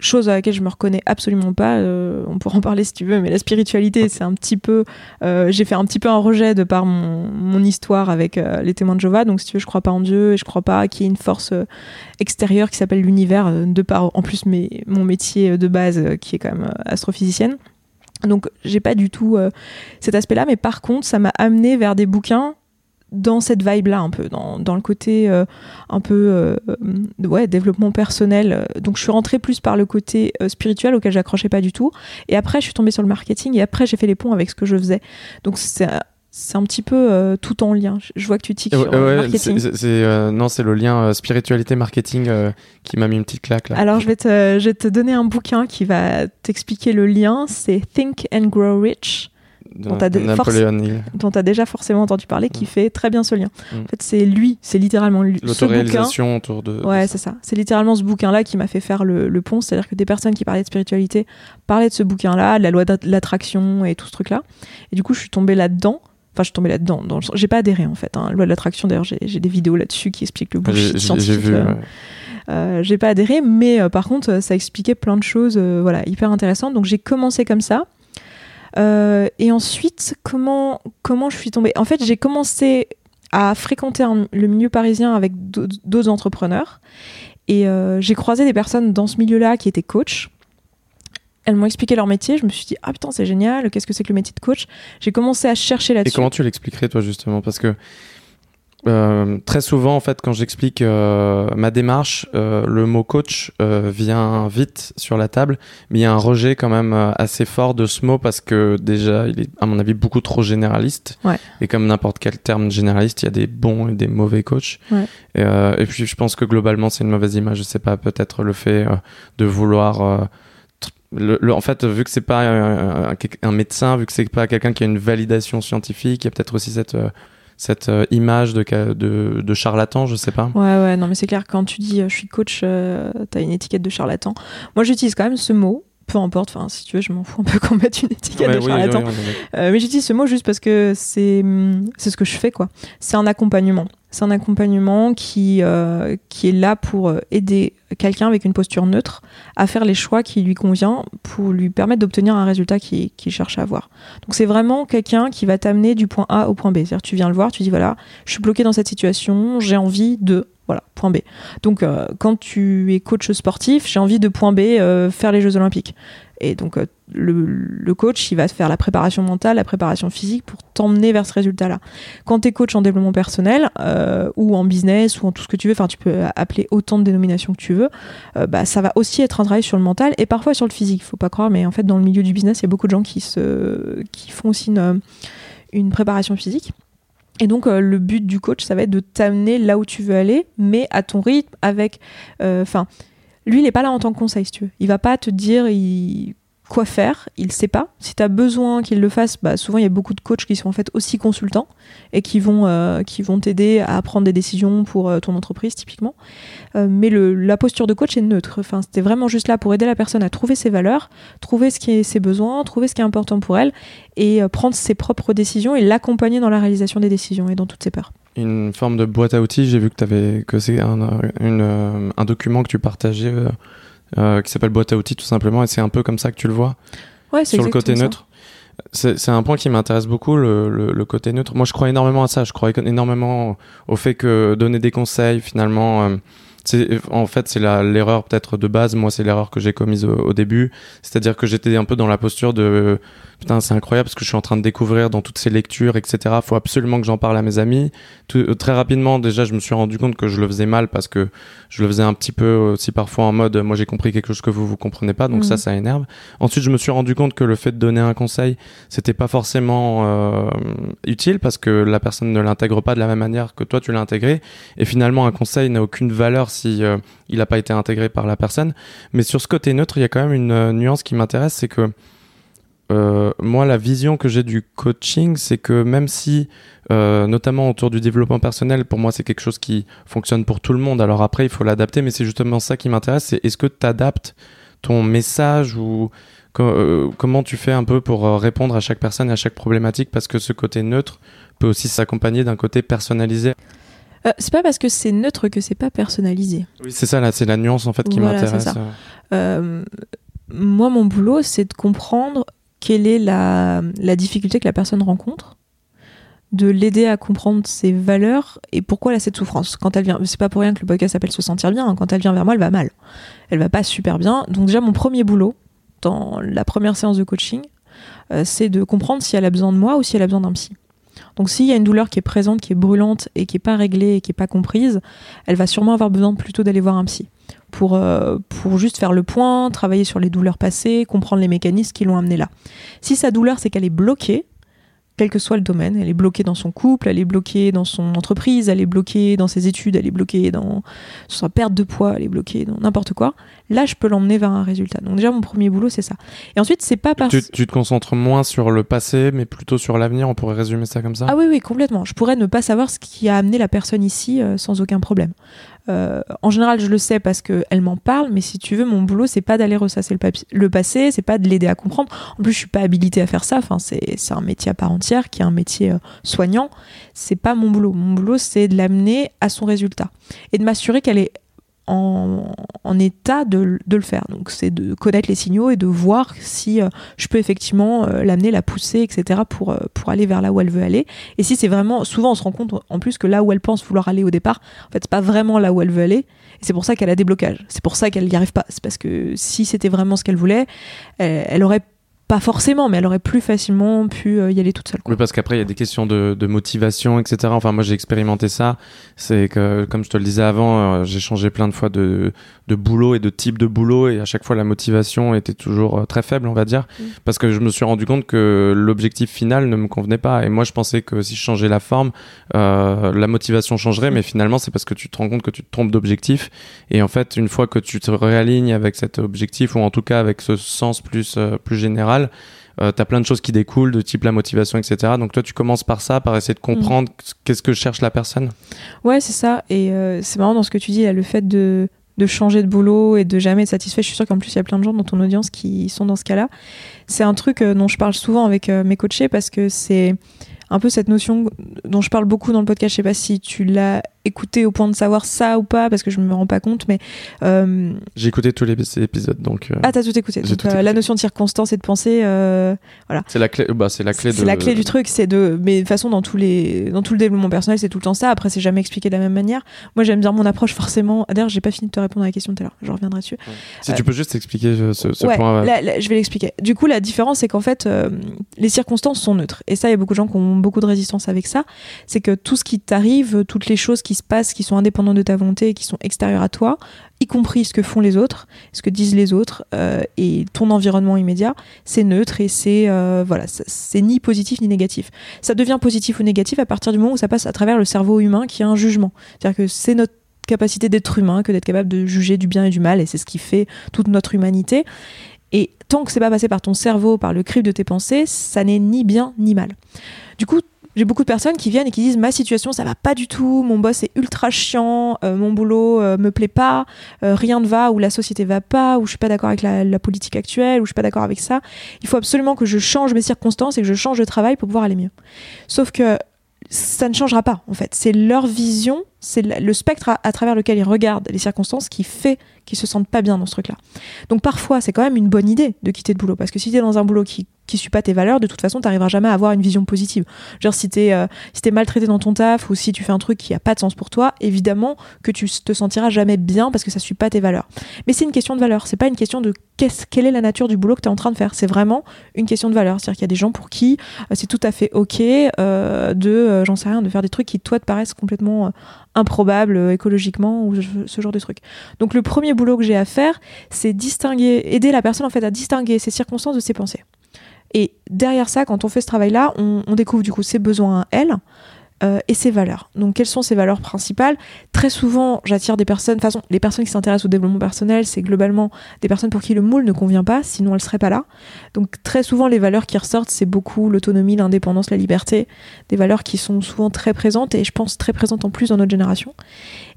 chose à laquelle je me reconnais absolument pas. Euh, on pourra en parler si tu veux, mais la spiritualité c'est un petit peu, euh, j'ai fait un petit peu un rejet de par mon, mon histoire avec euh, les témoins de Jéhovah. Donc si tu veux, je crois pas en Dieu et je crois pas qu'il y ait une force extérieure qui s'appelle l'univers de par en plus mes, mon métier de base qui est quand même astrophysicienne. Donc j'ai pas du tout euh, cet aspect-là, mais par contre ça m'a amené vers des bouquins dans cette vibe-là un peu, dans, le côté euh, un peu euh, développement personnel. Donc je suis rentrée plus par le côté spirituel auquel j'accrochais pas du tout. Et après je suis tombée sur le marketing et après j'ai fait les ponts avec ce que je faisais. Donc c'est c'est un petit peu euh, tout en lien. Je vois que tu tiques sur ouais, marketing. Euh, non, c'est le lien euh, spiritualité marketing qui m'a mis une petite claque là. Alors je vais te, je vais te donner un bouquin qui va t'expliquer le lien. C'est Think and Grow Rich. Dont tu as, déjà forcément entendu parler, qui mm. fait très bien ce lien. Mm. En fait, c'est lui, c'est littéralement lui. L'autoréalisation autour de. Ouais, c'est ça. C'est littéralement ce bouquin-là qui m'a fait faire le, le pont. C'est-à-dire que des personnes qui parlaient de spiritualité parlaient de ce bouquin-là, de la loi de l'attraction et tout ce truc-là. Et du coup, je suis tombée là-dedans. Enfin, je suis tombée là-dedans. Dans le... J'ai pas adhéré en fait. Hein. Loi de l'attraction, d'ailleurs, j'ai des vidéos là-dessus qui expliquent le bullshit scientifique. J'ai. Euh, euh, j'ai pas adhéré, mais euh, par contre, ça expliquait plein de choses, euh, voilà, hyper intéressantes. Donc j'ai commencé comme ça. Et ensuite, comment comment je suis tombée? En fait, j'ai commencé à fréquenter un, le milieu parisien avec d'autres entrepreneurs, et j'ai croisé des personnes dans ce milieu-là qui étaient coachs elles m'ont expliqué leur métier. Je me suis dit, ah putain, c'est génial, qu'est-ce que c'est que le métier de coach? J'ai commencé à chercher là-dessus. Et comment tu l'expliquerais, toi, justement? Parce que euh, très souvent, en fait, quand j'explique euh, ma démarche, euh, le mot coach vient vite sur la table, mais il y a un rejet quand même assez fort de ce mot parce que déjà, il est, à mon avis, beaucoup trop généraliste. Ouais. Et comme n'importe quel terme généraliste, il y a des bons et des mauvais coachs. Ouais. Et, et, puis, je pense que globalement, c'est une mauvaise image. Je sais pas, peut-être le fait de vouloir en fait, vu que c'est pas un, un, médecin, vu que c'est pas quelqu'un qui a une validation scientifique, il y a peut-être aussi cette euh, cette euh, image de, de, de, charlatan, je sais pas. Ouais, ouais, non, mais c'est clair, quand tu dis euh, je suis coach, euh, t'as une étiquette de charlatan. Moi, j'utilise quand même ce mot, peu importe, enfin, si tu veux, je m'en fous un peu qu'on mette une étiquette ouais, de charlatan. Oui, oui, euh, mais j'utilise ce mot juste parce que c'est ce que je fais, quoi. C'est un accompagnement. C'est un accompagnement qui, euh, qui est là pour aider quelqu'un avec une posture neutre à faire les choix qui lui convient pour lui permettre d'obtenir un résultat qu'il qui cherche à avoir. Donc c'est vraiment quelqu'un qui va t'amener du point A au point B. C'est-à-dire tu viens le voir, tu dis voilà, je suis bloqué dans cette situation, j'ai envie de Voilà, point B. Donc, euh, quand tu es coach sportif, j'ai envie de point B, euh, faire les Jeux Olympiques. Et donc, euh, le, coach, il va faire la préparation mentale, la préparation physique pour t'emmener vers ce résultat-là. Quand tu es coach en développement personnel, ou en business, ou en tout ce que tu veux, enfin, tu peux appeler autant de dénominations que tu veux, bah, ça va aussi être un travail sur le mental et parfois sur le physique. Faut pas croire, mais en fait, dans le milieu du business, il y a beaucoup de gens qui, se, qui font aussi une préparation physique. Et donc, euh, le but du coach, ça va être de t'amener là où tu veux aller, mais à ton rythme, avec. Enfin, lui, il n'est pas là en tant que conseil, si tu veux. Il va pas te dire il- quoi faire, il sait pas. Si tu as besoin qu'il le fasse, bah, souvent, il y a beaucoup de coachs qui sont en fait aussi consultants et qui vont, euh, vont t'aider à prendre des décisions pour euh, ton entreprise, typiquement. Euh, mais la posture de coach est neutre. Enfin, c'était vraiment juste là pour aider la personne à trouver ses valeurs, trouver ce qui est ses besoins, trouver ce qui est important pour elle et prendre ses propres décisions et l'accompagner dans la réalisation des décisions et dans toutes ses peurs. Une forme de boîte à outils, j'ai vu que, que c'est un, un document que tu partageais qui s'appelle boîte à outils tout simplement, et c'est un peu comme ça que tu le vois Ouais, c'est sur le côté neutre. C'est c'est un point qui m'intéresse beaucoup, le, le, le côté neutre. Moi, je crois énormément à ça. Je crois énormément au fait que donner des conseils, finalement, euh, c'est en fait c'est la- l'erreur peut-être de base. Moi, c'est l'erreur que j'ai commise au, au début. C'est-à-dire que j'étais un peu dans la posture de putain, c'est incroyable ce que je suis en train de découvrir dans toutes ces lectures, etc. Faut absolument que j'en parle à mes amis. Tout- euh, très rapidement, déjà, je me suis rendu compte que je le faisais mal parce que je le faisais un petit peu aussi parfois en mode moi j'ai compris quelque chose que vous vous comprenez pas, donc ça, ça énerve. Ensuite, je me suis rendu compte que le fait de donner un conseil, c'était pas forcément euh, utile parce que la personne ne l'intègre pas de la même manière que toi tu l'as intégré. Et finalement, un conseil n'a aucune valeur si euh, il n'a pas été intégré par la personne. Mais sur ce côté neutre, il y a quand même une euh, nuance qui m'intéresse, c'est que euh, moi, la vision que j'ai du coaching, c'est que même si, euh, notamment autour du développement personnel, pour moi, c'est quelque chose qui fonctionne pour tout le monde. Alors après, il faut l'adapter, mais c'est justement ça qui m'intéresse. C'est est-ce que tu adaptes ton message ou co- euh, comment tu fais un peu pour répondre à chaque personne et à chaque problématique Parce que ce côté neutre peut aussi s'accompagner d'un côté personnalisé? Euh, c'est pas parce que c'est neutre que c'est pas personnalisé. Oui, c'est ça, là, c'est la nuance en fait qui Voilà, m'intéresse. Euh, moi, mon boulot, c'est de comprendre quelle est la, difficulté que la personne rencontre, de l'aider à comprendre ses valeurs et pourquoi elle a cette souffrance. Quand elle vient, c'est pas pour rien que le podcast s'appelle Se sentir bien. hein. Quand elle vient vers moi, elle va mal. Elle va pas super bien. Donc déjà, mon premier boulot dans la première séance de coaching, euh, c'est de comprendre si elle a besoin de moi ou si elle a besoin d'un psy. Donc s'il y a une douleur qui est présente, qui est brûlante et qui est pas réglée et qui est pas comprise, elle va sûrement avoir besoin plutôt d'aller voir un psy pour, euh, pour juste faire le point, travailler sur les douleurs passées, comprendre les mécanismes qui l'ont amené là. Si sa douleur, c'est qu'elle est bloquée, quel que soit le domaine, elle est bloquée dans son couple, elle est bloquée dans son entreprise, elle est bloquée dans ses études, elle est bloquée dans sa perte de poids, elle est bloquée dans n'importe quoi, là, je peux l'emmener vers un résultat. Donc déjà, mon premier boulot, c'est ça. Et ensuite, c'est pas parce... Tu, tu te concentres moins sur le passé, mais plutôt sur l'avenir. On pourrait résumer ça comme ça? Ah oui, oui, complètement. Je pourrais ne pas savoir ce qui a amené la personne ici euh, sans aucun problème. Euh, en général, je le sais parce qu'elle m'en parle, mais si tu veux, mon boulot, c'est pas d'aller ressasser le, passé, c'est pas de l'aider à comprendre. En plus, je suis pas habilitée à faire ça. Enfin, c'est c'est un métier à part entière, qui est un métier euh, soignant. C'est pas mon boulot. Mon boulot, c'est de l'amener à son résultat et de m'assurer qu'elle est en, état de, de le faire. Donc, c'est de connaître les signaux et de voir si euh, je peux effectivement euh, l'amener, la pousser, etc., pour, euh, pour aller vers là où elle veut aller. Et si c'est vraiment, souvent on se rend compte en plus que là où elle pense vouloir aller au départ, en fait, c'est pas vraiment là où elle veut aller. Et c'est pour ça qu'elle a des blocages. C'est pour ça qu'elle n'y arrive pas. C'est parce que si c'était vraiment ce qu'elle voulait, elle aurait pas forcément, mais elle aurait plus facilement pu euh, y aller toute seule. quoi. Oui, parce qu'après, il y a des questions de, de motivation, etc. Enfin, moi, j'ai expérimenté ça. C'est que, comme je te le disais avant, euh, j'ai changé plein de fois de, de boulot et de type de boulot. Et à chaque fois, la motivation était toujours euh, très faible, on va dire. Mm. Parce que je me suis rendu compte que l'objectif final ne me convenait pas. Et moi, je pensais que si je changeais la forme, euh, la motivation changerait. Mais finalement, c'est parce que tu te rends compte que tu te trompes d'objectif. Et en fait, une fois que tu te réalignes avec cet objectif, ou en tout cas avec ce sens plus, plus général, euh, t'as plein de choses qui découlent de type la motivation, etc. Donc toi, tu commences par ça, par essayer de comprendre qu'est-ce que cherche la personne? Ouais, c'est ça. Et euh, c'est marrant dans ce que tu dis, là, le fait de, de changer de boulot et de jamais être satisfait. Je suis sûre qu'en plus, il y a plein de gens dans ton audience qui sont dans ce cas-là. C'est un truc euh, dont je parle souvent avec euh, mes coachés parce que c'est un peu cette notion dont je parle beaucoup dans le podcast. Je sais pas si tu l'as écouté au point de savoir ça ou pas, parce que je me rends pas compte, mais. Euh... J'ai écouté tous les épisodes, donc. Euh... Ah, t'as tout écouté. Donc, tout euh, la notion de circonstance et de pensée, voilà. C'est la clé, bah, c'est la clé de. C'est la clé du truc, c'est de. Mais de toute façon, dans, tous les... dans tout le développement personnel, c'est tout le temps ça. Après, c'est jamais expliqué de la même manière. Moi, j'aime bien mon approche, forcément. D'ailleurs, j'ai pas fini de te répondre à la question tout à l'heure, je reviendrai dessus. Ouais. Si tu peux juste expliquer ce, ce ouais, point. Là, là, je vais l'expliquer. Du coup, la différence, c'est qu'en fait, les circonstances sont neutres. Et ça, il y a beaucoup de gens qui ont beaucoup de résistance avec ça. C'est que tout ce qui t'arrive, toutes les choses qui se passent, qui sont indépendantes de ta volonté qui sont extérieures à toi, y compris ce que font les autres, ce que disent les autres euh, et ton environnement immédiat, c'est neutre et c'est euh, voilà, c'est ni positif ni négatif. Ça devient positif ou négatif à partir du moment où ça passe à travers le cerveau humain qui a un jugement. C'est-à-dire que c'est notre capacité d'être humain que d'être capable de juger du bien et du mal et c'est ce qui fait toute notre humanité. Et tant que c'est pas passé par ton cerveau, par le crible de tes pensées, ça n'est ni bien ni mal. Du coup, j'ai beaucoup de personnes qui viennent et qui disent ma situation ça va pas du tout, mon boss est ultra chiant, euh, mon boulot euh, me plaît pas, euh, rien ne va, ou la société va pas, ou je suis pas d'accord avec la, politique actuelle, ou je suis pas d'accord avec ça. Il faut absolument que je change mes circonstances et que je change de travail pour pouvoir aller mieux. Sauf que ça ne changera pas en fait. C'est leur vision, c'est le spectre à, à, travers lequel ils regardent les circonstances qui fait qu'ils se sentent pas bien dans ce truc-là. Donc parfois, c'est quand même une bonne idée de quitter le boulot parce que si tu es dans un boulot qui qui suit pas tes valeurs, de toute façon, tu n'arriveras jamais à avoir une vision positive. Genre si tu es euh, si t'es maltraité dans ton taf ou si tu fais un truc qui a pas de sens pour toi, évidemment que tu te sentiras jamais bien parce que ça suit pas tes valeurs. Mais c'est une question de valeur, c'est pas une question de qu'est-ce quelle est la nature du boulot que tu es en train de faire, c'est vraiment une question de valeur, c'est-à-dire qu'il y a des gens pour qui euh, c'est tout à fait OK euh, de j'en sais rien de faire des trucs qui toi te paraissent complètement improbables écologiquement ou ce genre de trucs. Donc le premier boulot que j'ai à faire, c'est distinguer aider la personne en fait à distinguer ses circonstances de ses pensées. Et derrière ça, quand on fait ce travail-là, on, découvre du coup ses besoins à elle euh, et ses valeurs. Donc, quelles sont ses valeurs principales? Très souvent, j'attire des personnes. De toute façon, les personnes qui s'intéressent au développement personnel, c'est globalement des personnes pour qui le moule ne convient pas, sinon elles seraient pas là. Donc, très souvent, les valeurs qui ressortent, c'est beaucoup l'autonomie, l'indépendance, la liberté, des valeurs qui sont souvent très présentes et je pense très présentes en plus dans notre génération.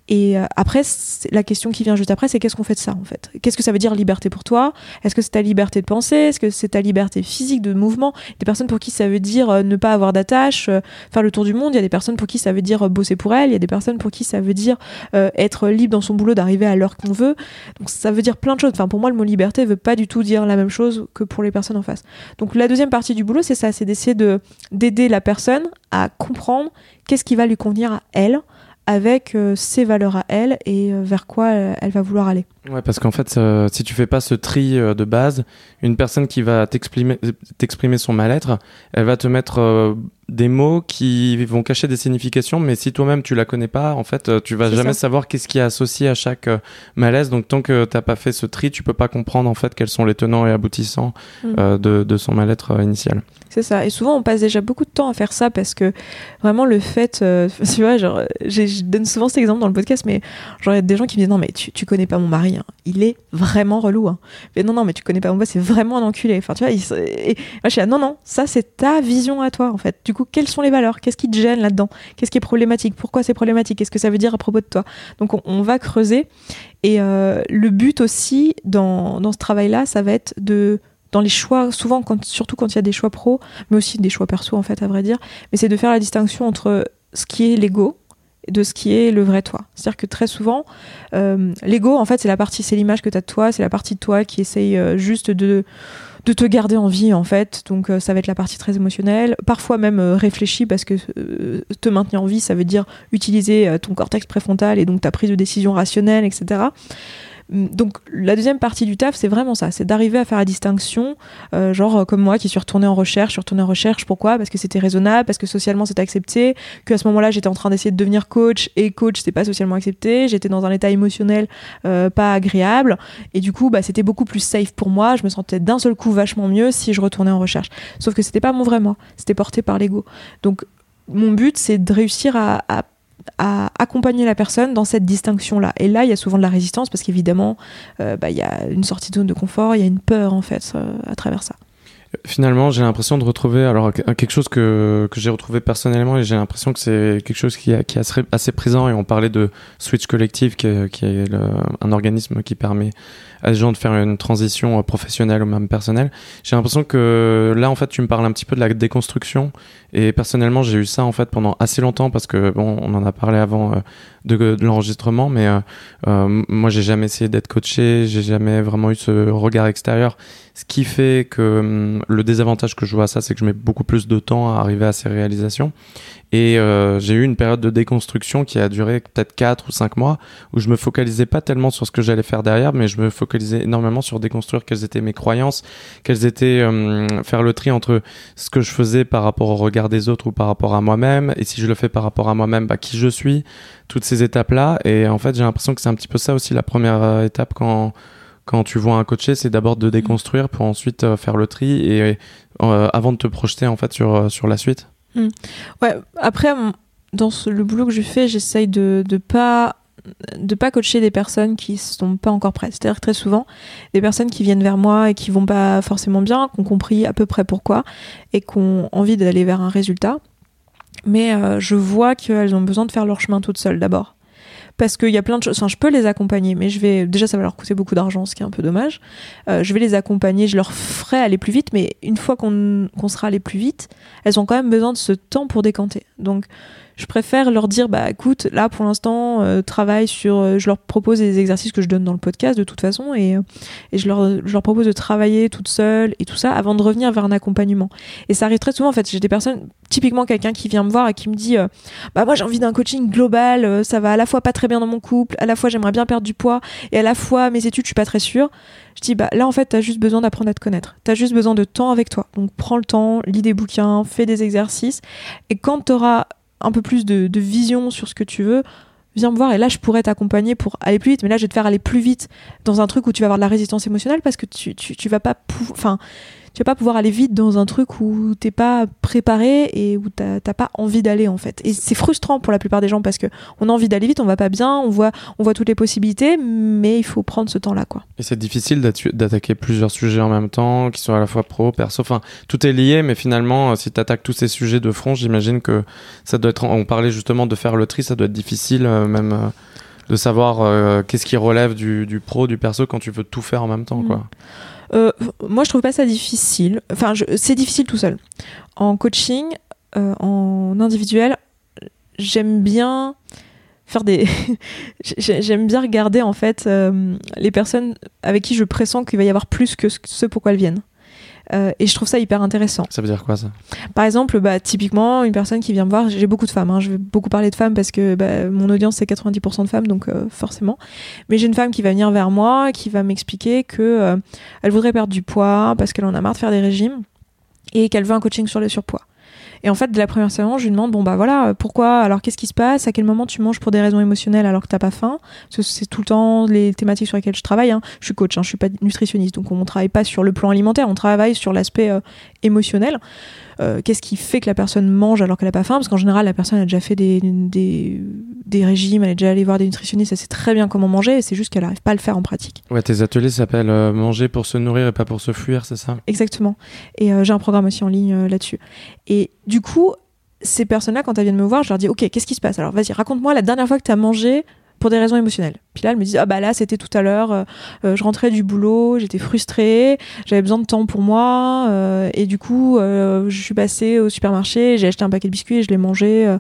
Et euh, après, la question qui vient juste après, c'est qu'est-ce qu'on fait de ça en fait? Qu'est-ce que ça veut dire liberté pour toi? Est-ce que c'est ta liberté de penser? Est-ce que c'est ta liberté physique de mouvement? Des personnes pour qui ça veut dire euh, ne pas avoir d'attache, euh, faire le tour du monde. Il y a des personnes pour qui ça veut dire bosser pour elles. Il y a des personnes pour qui ça veut dire être libre dans son boulot, d'arriver à l'heure qu'on veut. Donc ça veut dire plein de choses. Enfin, pour moi, le mot liberté veut pas du tout dire la même chose que pour les personnes en face. Donc la deuxième partie du boulot, c'est ça, c'est d'essayer de d'aider la personne à comprendre qu'est-ce qui va lui convenir à elle avec euh, ses valeurs à elle et euh, vers quoi euh, elle va vouloir aller. Ouais, parce qu'en fait, euh, si tu fais pas ce tri euh, de base, une personne qui va t'exprimer, son mal-être, elle va te mettre euh, des mots qui vont cacher des significations, mais si toi-même tu la connais pas, en fait, tu vas jamais ça. savoir qu'est-ce qui est associé à chaque malaise. Donc, tant que t'as pas fait ce tri, tu peux pas comprendre en fait quels sont les tenants et aboutissants mmh. de, de, son mal-être initial. C'est ça. Et souvent, on passe déjà beaucoup de temps à faire ça parce que vraiment le fait, tu vois, genre, je donne souvent cet exemple dans le podcast, mais genre, il y a des gens qui me disent non, mais tu, tu connais pas mon mari, hein. il est vraiment relou. Hein. Mais non, non, mais tu connais pas mon boss, c'est vraiment un enculé. Enfin, tu vois, moi, je suis non, non, ça, c'est ta vision à toi, en fait. Du coup, quelles sont les valeurs? Qu'est-ce qui te gêne là-dedans? Qu'est-ce qui est problématique? Pourquoi c'est problématique? Qu'est-ce que ça veut dire à propos de toi? Donc, on, va creuser. Et euh, le but aussi dans, ce travail-là, ça va être de dans les choix, souvent, surtout quand il y a des choix pro, mais aussi des choix perso, en fait, à vrai dire, mais c'est de faire la distinction entre ce qui est l'ego de ce qui est le vrai toi. C'est-à-dire que très souvent, euh, l'ego, en fait, c'est la partie, c'est l'image que tu as de toi, c'est la partie de toi qui essaye euh, juste de te garder en vie en fait. Donc euh, ça va être la partie très émotionnelle. Parfois même réfléchie parce que te maintenir en vie ça veut dire utiliser ton cortex préfrontal et donc ta prise de décision rationnelle etc donc la deuxième partie du taf, c'est vraiment ça, c'est d'arriver à faire la distinction, euh, genre comme moi qui suis retournée en recherche, je suis retournée en recherche, pourquoi? Parce que c'était raisonnable, parce que socialement c'était accepté, qu'à ce moment-là j'étais en train d'essayer de devenir coach et coach c'était pas socialement accepté, j'étais dans un état émotionnel euh, pas agréable. Et du coup bah, c'était beaucoup plus safe pour moi, je me sentais d'un seul coup vachement mieux si je retournais en recherche. Sauf que c'était pas mon vrai moi, c'était porté par l'ego. Donc mon but c'est de réussir à à accompagner la personne dans cette distinction-là. Et là, il y a souvent de la résistance parce qu'évidemment, euh, bah, il y a une sortie de zone de confort, il y a une peur en fait euh, à travers ça. Finalement, j'ai l'impression de retrouver alors quelque chose que, que j'ai retrouvé personnellement et j'ai l'impression que c'est quelque chose qui, qui est assez, présent et on parlait de Switch Collective qui, qui est un organisme qui permet à des gens de faire une transition professionnelle ou même personnelle. J'ai l'impression que là, en fait, tu me parles un petit peu de la déconstruction. Et personnellement, j'ai eu ça en fait pendant assez longtemps parce que bon, on en a parlé avant euh, de, de l'enregistrement, mais euh, euh, moi, j'ai jamais essayé d'être coaché, j'ai jamais vraiment eu ce regard extérieur. Ce qui fait que hum, le désavantage que je vois à ça, c'est que je mets beaucoup plus de temps à arriver à ces réalisations. Et euh, j'ai eu une période de déconstruction qui a duré peut-être 4 ou 5 mois, où je me focalisais pas tellement sur ce que j'allais faire derrière, mais je me focalisais énormément sur déconstruire quelles étaient mes croyances, quelles étaient euh, faire le tri entre ce que je faisais par rapport au regard des autres ou par rapport à moi-même, et si je le fais par rapport à moi-même, bah, qui je suis, toutes ces étapes-là. Et en fait, j'ai l'impression que c'est un petit peu ça aussi la première euh, étape quand quand tu vois un coaché, c'est d'abord de déconstruire pour ensuite faire le tri et avant de te projeter en fait sur sur la suite. Hmm. Ouais, après, dans le boulot que je fais, j'essaye de ne pas de pas coacher des personnes qui sont pas encore prêtes. C'est-à-dire très souvent, des personnes qui viennent vers moi et qui vont pas forcément bien, qui ont compris à peu près pourquoi et qui ont envie d'aller vers un résultat. Mais euh, je vois qu'elles ont besoin de faire leur chemin toutes seules d'abord parce qu'il y a plein de choses. Enfin, je peux les accompagner, mais je vais déjà ça va leur coûter beaucoup d'argent, ce qui est un peu dommage. Euh, je vais les accompagner, je leur ferai aller plus vite, mais une fois qu'on sera allé plus vite, elles ont quand même besoin de ce temps pour décanter. Donc je préfère leur dire bah écoute là pour l'instant euh, travaille sur euh, je leur propose des exercices que je donne dans le podcast de toute façon et, euh, et je, leur, je leur propose de travailler toute seule et tout ça avant de revenir vers un accompagnement. Et ça arrive très souvent en fait. J'ai des personnes typiquement quelqu'un qui vient me voir et qui me dit bah moi j'ai envie d'un coaching global ça va à la fois pas très bien dans mon couple à la fois j'aimerais bien perdre du poids et à la fois mes études je suis pas très sûre. Je dis bah là en fait t'as juste besoin d'apprendre à te connaître. T'as juste besoin de temps avec toi. Donc prends le temps lis des bouquins fais des exercices. Et quand t'auras un peu plus de, vision sur ce que tu veux, viens me voir et là je pourrais t'accompagner pour aller plus vite. Mais là je vais te faire aller plus vite dans un truc où tu vas avoir de la résistance émotionnelle parce que tu, tu, tu vas pas enfin tu vas pas pouvoir aller vite dans un truc où t'es pas préparé et où t'as pas envie d'aller en fait. Et c'est frustrant pour la plupart des gens parce que on a envie d'aller vite, on va pas bien, on voit, on voit toutes les possibilités, mais il faut prendre ce temps-là quoi. Et c'est difficile d'attaquer plusieurs sujets en même temps, qui sont à la fois pro, perso, enfin tout est lié, mais finalement euh, si t'attaques tous ces sujets de front, j'imagine que ça doit être. On parlait justement de faire le tri, ça doit être difficile euh, même. Euh, de savoir qu'est-ce qui relève du, du, pro, du perso quand tu veux tout faire en même temps, quoi. Euh, moi, je trouve pas ça difficile. Enfin, c'est difficile tout seul. En coaching, euh, en individuel, j'aime bien faire des. j'aime bien regarder en fait euh, les personnes avec qui je pressens qu'il va y avoir plus que ce pourquoi elles viennent. Euh, et je trouve ça hyper intéressant. Ça veut dire quoi ça? Par exemple, bah, typiquement, une personne qui vient me voir, j'ai beaucoup de femmes, hein, je vais beaucoup parler de femmes parce que bah, mon audience c'est 90% de femmes, donc euh, forcément. Mais j'ai une femme qui va venir vers moi, qui va m'expliquer que euh, elle voudrait perdre du poids parce qu'elle en a marre de faire des régimes et qu'elle veut un coaching sur le surpoids. Et en fait, de la première séance, je lui demande bon bah voilà, pourquoi Alors qu'est-ce qui se passe? À quel moment tu manges pour des raisons émotionnelles alors que t'as pas faim? Parce c'est tout le temps les thématiques sur lesquelles je travaille. Hein. Je suis coach, hein, je suis pas nutritionniste, donc on travaille pas sur le plan alimentaire, on travaille sur l'aspect euh, émotionnel. Euh, qu'est-ce qui fait que la personne mange alors qu'elle a pas faim? Parce qu'en général, la personne a déjà fait des, des, des, régimes, elle est déjà allée voir des nutritionnistes, elle sait très bien comment manger, c'est juste qu'elle n'arrive pas à le faire en pratique. Ouais, tes ateliers s'appellent euh, Manger pour se nourrir et pas pour se fuir, c'est ça? Exactement. Et j'ai un programme aussi en ligne là-dessus. Et du coup, ces personnes-là, quand elles viennent me voir, je leur dis Ok, qu'est-ce qui se passe? Alors vas-y, raconte-moi la dernière fois que tu as mangé pour des raisons émotionnelles. Puis là, elle me dit ah bah là, c'était tout à l'heure. Euh, euh, je rentrais du boulot, j'étais frustrée, j'avais besoin de temps pour moi, euh, et du coup, je suis passée au supermarché, j'ai acheté un paquet de biscuits et je l'ai mangé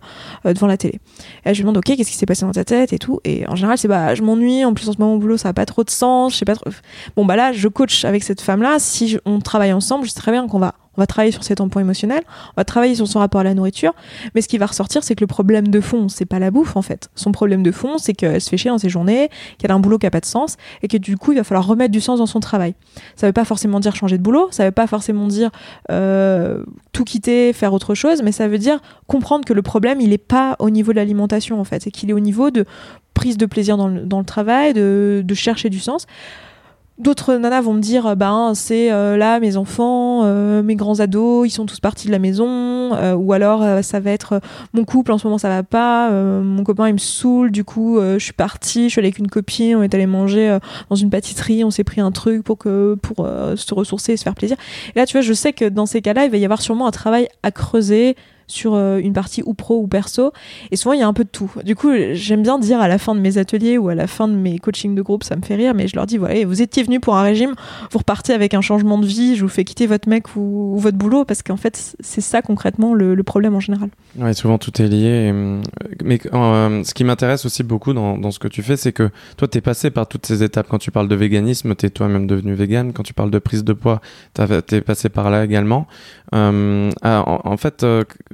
devant la télé. Et je lui demande ok, qu'est-ce qui s'est passé dans ta tête et tout. Et en général, c'est bah je m'ennuie. En plus, en ce moment au boulot, ça a pas trop de sens. Je sais pas trop. Bon bah là, je coach avec cette femme-là. Si on travaille ensemble, je sais très bien qu'on va on va travailler sur ses tampons émotionnels, on va travailler sur son rapport à la nourriture, mais ce qui va ressortir, c'est que le problème de fond, c'est pas la bouffe en fait. Son problème de fond, c'est qu'elle se fait chier dans ses journées, qu'elle a un boulot qui a pas de sens, et que du coup, il va falloir remettre du sens dans son travail. Ça veut pas forcément dire changer de boulot, ça veut pas forcément dire euh, tout quitter, faire autre chose, mais ça veut dire comprendre que le problème, il est pas au niveau de l'alimentation en fait, c'est qu'il est au niveau de prise de plaisir dans le, travail, de chercher du sens D'autres nanas vont me dire, ben c'est euh, là mes enfants, euh, mes grands ados, ils sont tous partis de la maison, euh, ou alors ça va être mon couple en ce moment ça va pas, mon copain il me saoule, du coup je suis partie, je suis allée avec une copine, on est allé manger dans une pâtisserie, on s'est pris un truc pour que pour se ressourcer et se faire plaisir. Et là tu vois, je sais que dans ces cas-là il va y avoir sûrement un travail à creuser sur euh, une partie ou pro ou perso. Et souvent, il y a un peu de tout. Du coup, j'aime bien dire à la fin de mes ateliers ou à la fin de mes coachings de groupe, ça me fait rire, mais je leur dis voilà, vous étiez venu pour un régime, vous repartez avec un changement de vie, je vous fais quitter votre mec ou, votre boulot, parce qu'en fait, c'est ça concrètement le, problème en général. Ouais, souvent tout est lié. Euh, mais euh, ce qui m'intéresse aussi beaucoup dans, ce que tu fais, c'est que toi, tu es passé par toutes ces étapes. Quand tu parles de véganisme, tu es toi-même devenu vegan. Quand tu parles de prise de poids, tu es passé par là également. En, en, fait,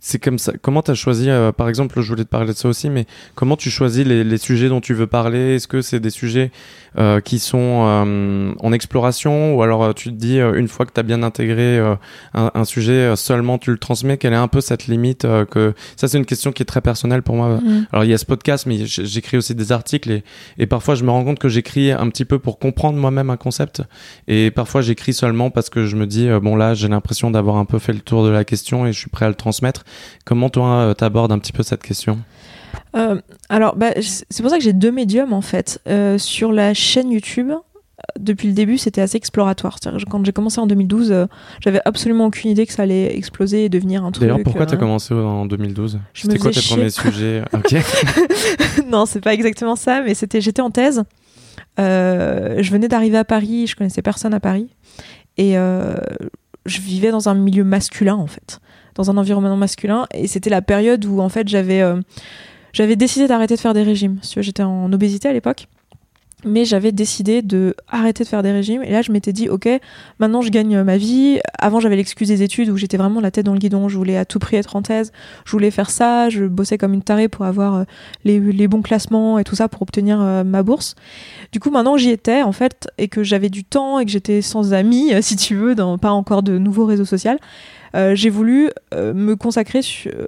c'est comme ça. Comment tu as choisi, euh, par exemple, je voulais te parler de ça aussi, mais comment tu choisis les, les sujets dont tu veux parler? Est-ce que c'est des sujets euh, qui sont euh, en exploration? Ou alors tu te dis, une fois que tu as bien intégré un, un, sujet, seulement tu le transmets Quelle est un peu cette limite que Ça, c'est une question qui est très personnelle pour moi. Mm. Alors, il y a ce podcast, mais j'écris aussi des articles et, et parfois, je me rends compte que j'écris un petit peu pour comprendre moi-même un concept et parfois, j'écris seulement parce que je me dis, bon, là, j'ai l'impression d'avoir un peu fait le tour de la question et je suis prêt à le transmettre. Comment toi, euh, t'abordes un petit peu cette question? Euh, Alors, bah, c'est pour ça que j'ai deux médiums en fait. Euh, sur la chaîne YouTube, depuis le début, c'était assez exploratoire. Quand j'ai commencé en 2012, j'avais absolument aucune idée que ça allait exploser et devenir un truc. D'ailleurs, pourquoi tu as commencé en 2012 C'était quoi tes premiers sujets? Non, c'est pas exactement ça, mais c'était j'étais en thèse. je venais d'arriver à Paris, je connaissais personne à Paris. Et je vivais dans un milieu masculin, en fait dans un environnement masculin. Et c'était la période où en fait j'avais euh, j'avais décidé d'arrêter de faire des régimes. J'étais en obésité à l'époque. Mais j'avais décidé de arrêter de faire des régimes. Et là je m'étais dit ok maintenant je gagne ma vie. Avant j'avais l'excuse des études où j'étais vraiment la tête dans le guidon. Je voulais à tout prix être en thèse. Je voulais faire ça. Je bossais comme une tarée pour avoir euh, les, les, bons classements et tout ça pour obtenir euh, ma bourse. Du coup maintenant j'y étais en fait et que j'avais du temps et que j'étais sans amis si tu veux dans pas encore de nouveaux réseaux sociaux euh, j'ai voulu me consacrer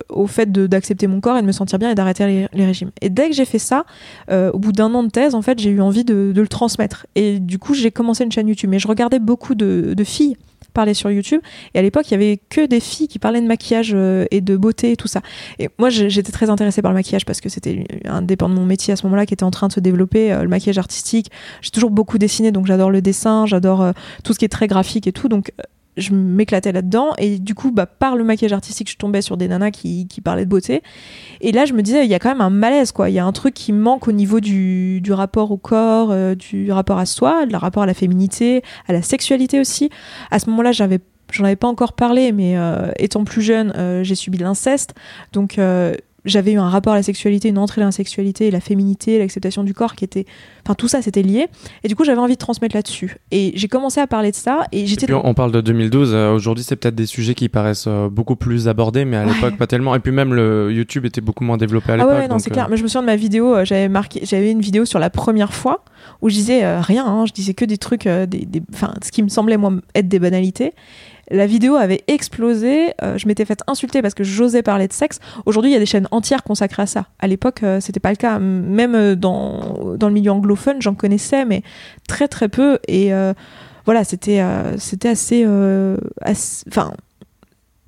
au fait d'accepter mon corps et de me sentir bien et d'arrêter les, régimes et dès que j'ai fait ça au bout d'un an de thèse en fait j'ai eu envie de, le transmettre. Et du coup, j'ai commencé une chaîne YouTube. Mais je regardais beaucoup de, filles parler sur YouTube. Et à l'époque, il y avait que des filles qui parlaient de maquillage euh, et de beauté et tout ça. Et moi, j'étais très intéressée par le maquillage parce que c'était un dépend de mon métier à ce moment-là qui était en train de se développer, euh, le maquillage artistique. J'ai toujours beaucoup dessiné, donc j'adore le dessin, j'adore euh, tout ce qui est très graphique et tout. Donc je m'éclatais là-dedans et du coup bah, par le maquillage artistique je tombais sur des nanas qui, qui parlaient de beauté. Et là je me disais il y a quand même un malaise quoi. Il y a un truc qui manque au niveau du, du rapport au corps euh, du rapport à soi le rapport à la féminité à la sexualité aussi. À ce moment-là j'avais j'en avais pas encore parlé mais euh, étant plus jeune euh, j'ai subi l'inceste. Donc j'avais eu un rapport à la sexualité, une entrée dans la sexualité, la féminité, l'acceptation du corps qui était. Enfin, tout ça, c'était lié. Et du coup, j'avais envie de transmettre là-dessus. Et j'ai commencé à parler de ça. Et j'étais. on parle de 2012. Euh, aujourd'hui, c'est peut-être des sujets qui paraissent euh, beaucoup plus abordés, mais à l'époque, pas tellement. Et puis même, le YouTube était beaucoup moins développé à l'époque. Ah ouais, non, c'est clair. Euh, mais je me souviens de ma vidéo, j'avais marqué, j'avais une vidéo sur la première fois où je disais rien, hein. je disais que des trucs, des, des... Enfin, ce qui me semblait, moi, être des banalités. La vidéo avait explosé. Euh, je m'étais fait insulter parce que j'osais parler de sexe. Aujourd'hui, il y a des chaînes entières consacrées à ça. À l'époque, euh, c'était pas le cas. Même euh, dans, dans le milieu anglophone, j'en connaissais, mais très très peu. Et voilà, c'était c'était assez. Enfin.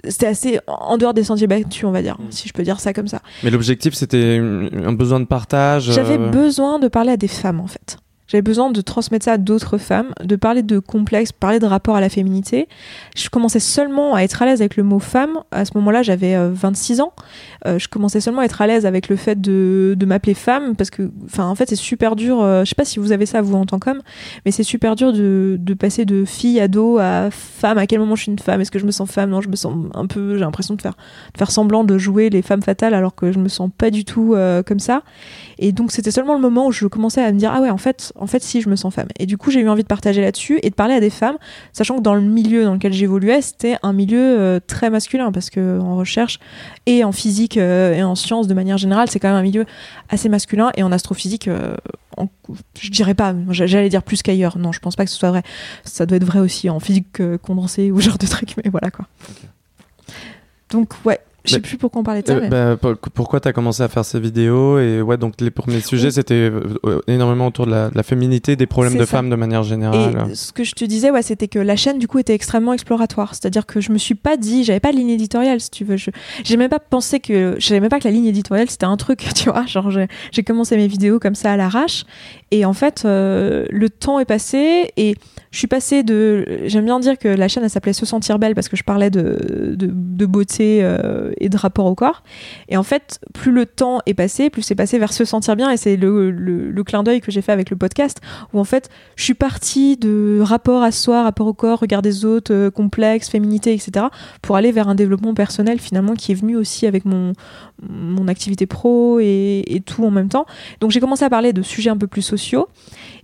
c'était assez en dehors des sentiers battus, on va dire, mm. si je peux dire ça comme ça. Mais l'objectif, c'était un besoin de partage J'avais besoin de parler à des femmes, en fait. J'avais besoin de transmettre ça à d'autres femmes, de parler de complexe, parler de rapport à la féminité. Je commençais seulement à être à l'aise avec le mot femme. À ce moment-là, j'avais 26 euh, ans. Euh, je commençais seulement à être à l'aise avec le fait de, de m'appeler femme parce que, enfin, en fait, c'est super dur. Euh, je sais pas si vous avez ça vous en tant qu'homme, mais c'est super dur de, de, passer de fille ado à femme. À quel moment je suis une femme? Est-ce que je me sens femme? Non, je me sens un peu. J'ai l'impression de faire, de faire semblant de jouer les femmes fatales alors que je me sens pas du tout comme ça. Et donc, c'était seulement le moment où je commençais à me dire ah ouais, en fait en fait, si je me sens femme. Et du coup, j'ai eu envie de partager là-dessus et de parler à des femmes, sachant que dans le milieu dans lequel j'évoluais, c'était un milieu euh, très masculin, parce que en recherche et en physique euh, et en sciences de manière générale, c'est quand même un milieu assez masculin. Et en astrophysique, euh, je dirais pas, j'allais dire plus qu'ailleurs. Non, je pense pas que ce soit vrai. Ça doit être vrai aussi en physique condensée ou genre de trucs, mais voilà quoi. Donc ouais, Je sais plus pourquoi on parlait de ça. Euh, bah, pourquoi tu as commencé à faire ces vidéos Et ouais, donc les premiers sujets, c'était euh, énormément autour de la, féminité, des problèmes de femmes de manière générale. Et ce que je te disais, ouais, c'était que la chaîne, du coup, était extrêmement exploratoire. C'est-à-dire que je me suis pas dit, j'avais pas de ligne éditoriale, si tu veux. Je j'ai même pas pensé que, je savais même pas que la ligne éditoriale, c'était un truc, tu vois. Genre, j'ai commencé mes vidéos comme ça à l'arrache. Et en fait, euh, le temps est passé et je suis passée de. J'aime bien dire que la chaîne, elle s'appelait Se sentir belle parce que je parlais de, de, beauté euh, et de rapport au corps. Et en fait, plus le temps est passé, plus c'est passé vers se sentir bien. Et c'est le, le, clin d'œil que j'ai fait avec le podcast où en fait, je suis partie de rapport à soi, rapport au corps, regard des autres, euh, complexe, féminité, etc. pour aller vers un développement personnel finalement qui est venu aussi avec mon, mon activité pro et, et tout en même temps. Donc j'ai commencé à parler de sujets un peu plus sociaux.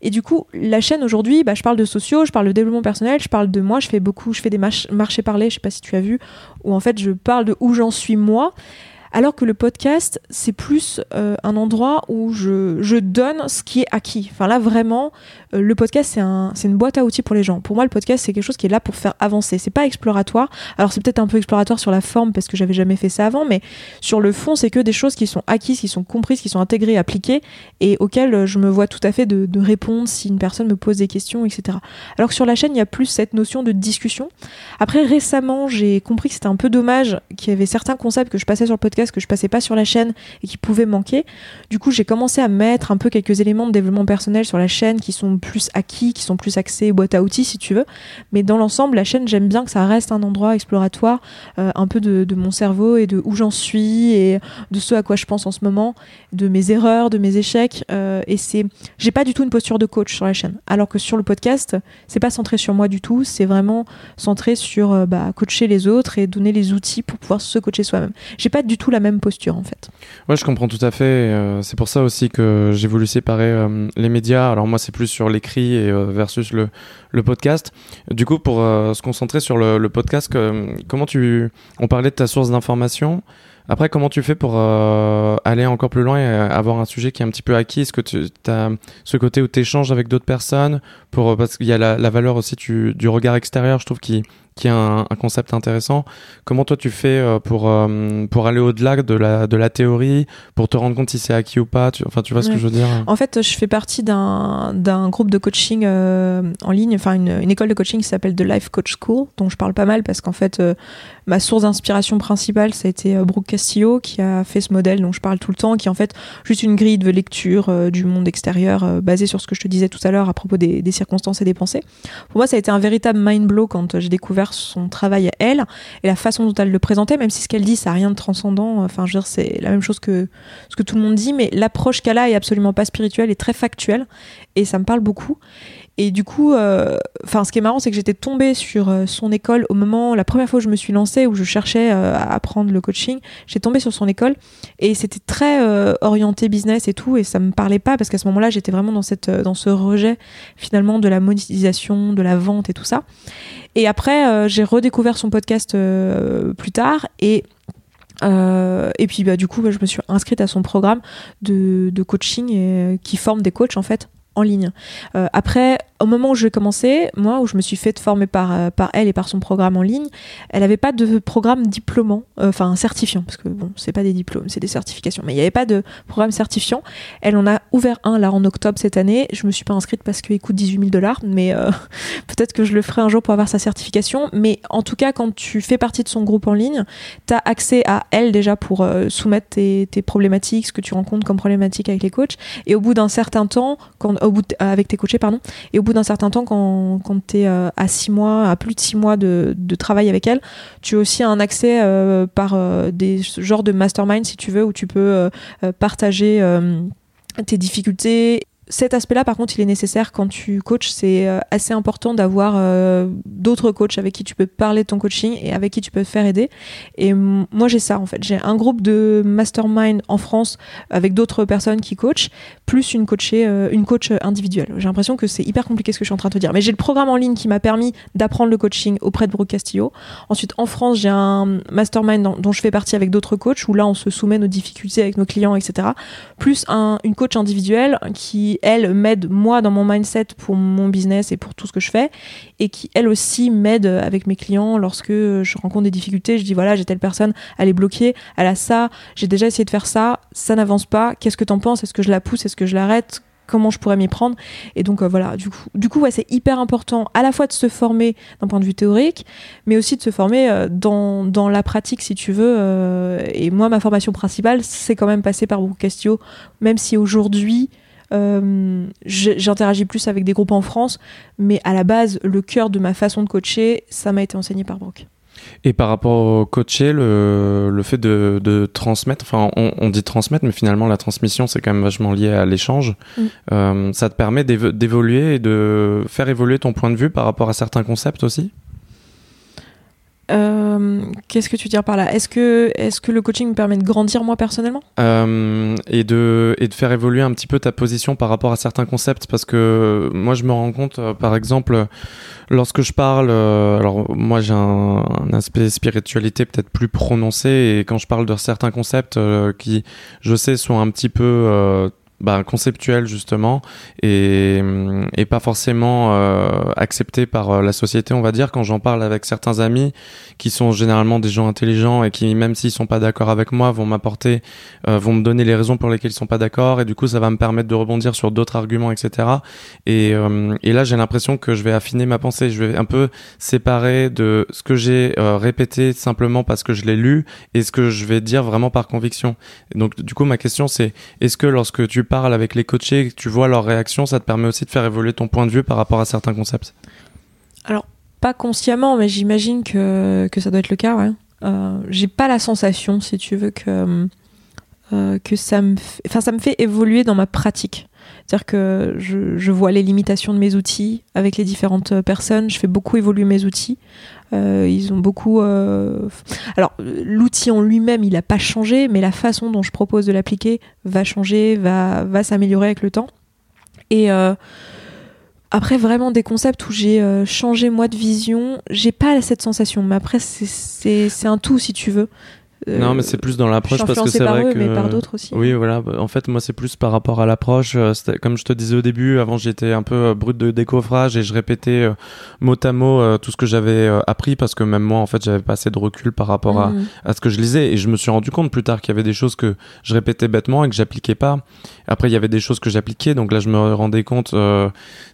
Et du coup, la chaîne aujourd'hui, bah, je parle de sociaux, je parle de développement personnel, je parle de moi, je fais beaucoup, je fais des marchés parlés, je sais pas si tu as vu, où en fait je parle de où j'en suis moi. Alors que le podcast, c'est plus euh, un endroit où je, donne ce qui est acquis. Enfin là, vraiment, euh, le podcast, c'est un, une boîte à outils pour les gens. Pour moi, le podcast, c'est quelque chose qui est là pour faire avancer. C'est pas exploratoire. Alors c'est peut-être un peu exploratoire sur la forme parce que j'avais jamais fait ça avant, mais sur le fond, c'est que des choses qui sont acquises, qui sont comprises, qui sont intégrées, appliquées et auxquelles euh, je me vois tout à fait de, de répondre si une personne me pose des questions, etc. Alors que sur la chaîne, il y a plus cette notion de discussion. Après, récemment, j'ai compris que c'était un peu dommage qu'il y avait certains concepts que je passais sur le podcast que je passais pas sur la chaîne et qui pouvaient manquer. Du coup, j'ai commencé à mettre un peu quelques éléments de développement personnel sur la chaîne qui sont plus acquis, qui sont plus axés boîte à outils si tu veux. Mais dans l'ensemble, la chaîne, j'aime bien que ça reste un endroit exploratoire, euh, un peu de, mon cerveau et de où j'en suis et de ce à quoi je pense en ce moment, de mes erreurs, de mes échecs. Euh, et c'est, j'ai pas du tout une posture de coach sur la chaîne. Alors que sur le podcast, c'est pas centré sur moi du tout, c'est vraiment centré sur euh, bah, coacher les autres et donner les outils pour pouvoir se coacher soi-même. J'ai pas du tout la même posture en fait. Ouais, je comprends tout à fait. Euh, c'est pour ça aussi que j'ai voulu séparer euh, les médias. Alors moi, c'est plus sur l'écrit et euh, versus le, le, podcast. Du coup, pour se concentrer sur le, podcast, comment tu, on parlait de ta source d'information. Après, comment tu fais pour aller encore plus loin et avoir un sujet qui est un petit peu acquis? Est-ce que tu as ce côté où tu échanges avec d'autres personnes pour, Parce qu'il y a la, valeur aussi du regard extérieur, je trouve, qui, qui est un, concept intéressant. Comment toi tu fais euh, pour, euh, pour aller au-delà de la, de la théorie, pour te rendre compte si c'est acquis ou pas? Tu, Enfin, tu vois ce que je veux dire? En fait, je fais partie d'un groupe de coaching euh, en ligne, enfin une, une, école de coaching qui s'appelle The Life Coach School, dont je parle pas mal parce qu'en fait, ma source d'inspiration principale, ça a été Brooke Castillo qui a fait ce modèle dont je parle tout le temps, qui est en fait juste une grille de lecture du monde extérieur basée sur ce que je te disais tout à l'heure à propos des, des circonstances et des pensées. Pour moi, ça a été un véritable mind blow quand j'ai découvert son travail à elle et la façon dont elle le présentait, même si ce qu'elle dit, ça n'a rien de transcendant. Enfin, je veux dire, c'est la même chose que ce que tout le monde dit, mais l'approche qu'elle a est absolument pas spirituelle et très factuelle et ça me parle beaucoup. Et du coup, euh, enfin, ce qui est marrant, c'est que j'étais tombée sur euh, son école au moment, la première fois où je me suis lancée, où je cherchais euh, à apprendre le coaching. J'ai tombé sur son école et c'était très orienté business et tout, et ça me parlait pas parce qu'à ce moment-là, j'étais vraiment dans cette, dans ce rejet finalement de la monétisation, de la vente et tout ça. Et après, j'ai redécouvert son podcast plus tard et et puis bah, du coup, je me suis inscrite à son programme de, de coaching et, qui forme des coachs en fait en ligne. Euh, après, au moment où j'ai commencé, moi, où je me suis fait former par, euh, par elle et par son programme en ligne, elle n'avait pas de programme diplômant, euh, enfin certifiant, parce que bon, c'est pas des diplômes, c'est des certifications, mais il n'y avait pas de programme certifiant. Elle en a ouvert un là en octobre cette année. Je me suis pas inscrite parce qu'il coûte 18 000 dollars, mais peut-être que je le ferai un jour pour avoir sa certification. Mais en tout cas, quand tu fais partie de son groupe en ligne, tu as accès à elle déjà pour soumettre tes, tes, problématiques, ce que tu rencontres comme problématiques avec les coachs. Et au bout d'un certain temps, quand, bout avec tes coachés, pardon, et au bout d'un certain temps, quand, tu es euh, à six mois, à plus de six mois de, de travail avec elle, tu as aussi un accès euh, par euh, des genres de mastermind, si tu veux, où tu peux partager tes difficultés cet aspect-là, par contre, il est nécessaire quand tu coaches. C'est euh, assez important d'avoir euh, d'autres coachs avec qui tu peux parler de ton coaching et avec qui tu peux te faire aider. Et moi, j'ai ça en fait. J'ai un groupe de mastermind en France avec d'autres personnes qui coachent, plus une coachée, euh, une coach individuelle. J'ai l'impression que c'est hyper compliqué ce que je suis en train de te dire. Mais j'ai le programme en ligne qui m'a permis d'apprendre le coaching auprès de Brooke Castillo. Ensuite, en France, j'ai un mastermind dont je fais partie avec d'autres coachs où là, on se soumet nos difficultés avec nos clients, etc. Plus un, une coach individuelle qui elle, m'aide moi dans mon mindset pour mon business et pour tout ce que je fais, et qui, elle aussi, m'aide avec mes clients lorsque je rencontre des difficultés. Je dis, voilà, j'ai telle personne, elle est bloquée, elle a ça, j'ai déjà essayé de faire ça, ça n'avance pas, qu'est-ce que t'en penses? Est-ce que je la pousse? Est-ce que je l'arrête? Comment je pourrais m'y prendre? Et donc euh, voilà, du coup, du c'est hyper important à la fois de se former d'un point de vue théorique, mais aussi de se former euh, dans, la pratique si tu veux. Euh, et moi, ma formation principale, c'est quand même passé par Brookcastio, même si aujourd'hui, j'interagis plus avec des groupes en France, mais à la base, le cœur de ma façon de coacher, ça m'a été enseigné par Brooke. Et par rapport au coacher, le, le fait de, de, transmettre, enfin on, on, dit transmettre, mais finalement la transmission c'est quand même vachement lié à l'échange. Mm. Euh, ça te permet d'évoluer et de faire évoluer ton point de vue par rapport à certains concepts aussi? Euh, Qu'est-ce que tu veux dire par là? Est-ce que, est que le coaching me permet de grandir moi personnellement? Euh, et, de, et de faire évoluer un petit peu ta position par rapport à certains concepts Parce que moi je me rends compte, euh, par exemple, lorsque je parle, alors moi j'ai un, aspect spiritualité peut-être plus prononcé et quand je parle de certains concepts qui, je sais, sont un petit peu bah, conceptuel justement et, et pas forcément euh, accepté par euh, la société on va dire. Quand j'en parle avec certains amis qui sont généralement des gens intelligents et qui même s'ils sont pas d'accord avec moi vont m'apporter euh, vont me donner les raisons pour lesquelles ils sont pas d'accord. Et du coup ça va me permettre de rebondir sur d'autres arguments etc et, euh, et là j'ai l'impression que je vais affiner ma pensée. Je vais un peu séparer de ce que j'ai répété simplement parce que je l'ai lu et ce que je vais dire vraiment par conviction. Donc du coup ma question c'est est-ce que lorsque tu parles avec les coachés tu vois leurs réactions, ça te permet aussi de faire évoluer ton point de vue par rapport à certains concepts Alors, pas consciemment, mais j'imagine que, que, ça doit être le cas. Euh, j'ai pas la sensation, si tu veux, que, euh, que ça me, fait, enfin, ça me fait évoluer dans ma pratique. C'est-à-dire que je, je, vois les limitations de mes outils avec les différentes personnes, je fais beaucoup évoluer mes outils. Euh, ils ont beaucoup. Euh... Alors, l'outil en lui-même, il n'a pas changé, mais la façon dont je propose de l'appliquer va changer, va, va s'améliorer avec le temps. Et euh, après, vraiment des concepts où j'ai changé moi de vision, j'ai pas cette sensation. Mais après, c'est un tout si tu veux. Euh, non, mais c'est plus dans l'approche parce que c'est vrai eux, que. Mais par d'autres aussi. Oui, voilà. En fait, moi, c'est plus par rapport à l'approche. Euh, comme je te disais au début, avant, j'étais un peu euh, brut de décoffrage et je répétais mot à mot tout ce que j'avais appris parce que même moi, en fait, j'avais pas assez de recul par rapport à, mhm. à, ce que je lisais et je me suis rendu compte plus tard qu'il y avait des choses que je répétais bêtement et que j'appliquais pas. Après, il y avait des choses que j'appliquais, donc là, je me rendais compte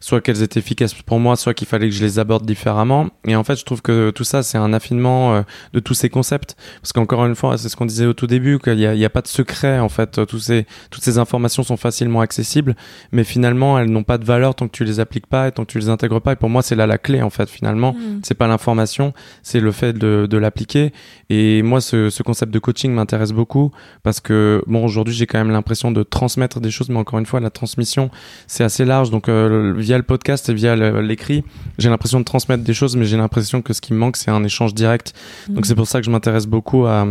soit qu'elles étaient efficaces pour moi, soit qu'il fallait que je les aborde différemment. Et en fait, je trouve que tout ça, c'est un affinement de tous ces concepts parce qu'encore une c'est ce qu'on disait au tout début, qu'il n'y a, a, pas de secret en fait. Tous ces, toutes ces informations sont facilement accessibles, mais finalement elles n'ont pas de valeur tant que tu les appliques pas et tant que tu les intègres pas. Et pour moi, c'est là la clé en fait. Finalement, mm. c'est pas l'information, c'est le fait de, de l'appliquer. Et moi, ce, ce, concept de coaching m'intéresse beaucoup parce que bon, aujourd'hui, j'ai quand même l'impression de transmettre des choses, mais encore une fois, la transmission c'est assez large. Donc euh, via le podcast et via l'écrit, j'ai l'impression de transmettre des choses, mais j'ai l'impression que ce qui me manque, c'est un échange direct. Donc mm. c'est pour ça que je m'intéresse beaucoup à,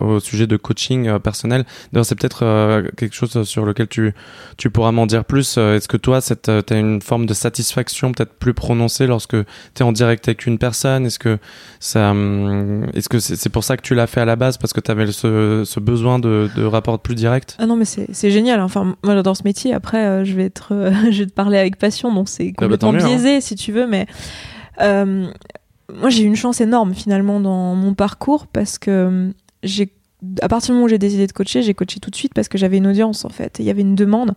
au sujet de coaching euh, personnel. D'ailleurs, c'est peut-être euh, quelque chose sur lequel tu, tu pourras m'en dire plus. Euh, est-ce que toi, tu as une forme de satisfaction peut-être plus prononcée lorsque tu es en direct avec une personne? Est-ce que ça, hum, est-ce que c'est pour ça que tu l'as fait à la base? Parce que tu avais ce, ce, besoin de, de rapport plus direct? Ah non, mais c'est génial. Enfin, moi, j'adore ce métier. Après, je vais être, je vais te parler avec passion, donc c'est ah bah, complètement hein. biaisé, si tu veux, mais. Euh, moi j'ai eu une chance énorme finalement dans mon parcours parce que j'ai à partir du moment où j'ai décidé de coacher, j'ai coaché tout de suite parce que j'avais une audience en fait. Il y avait une demande.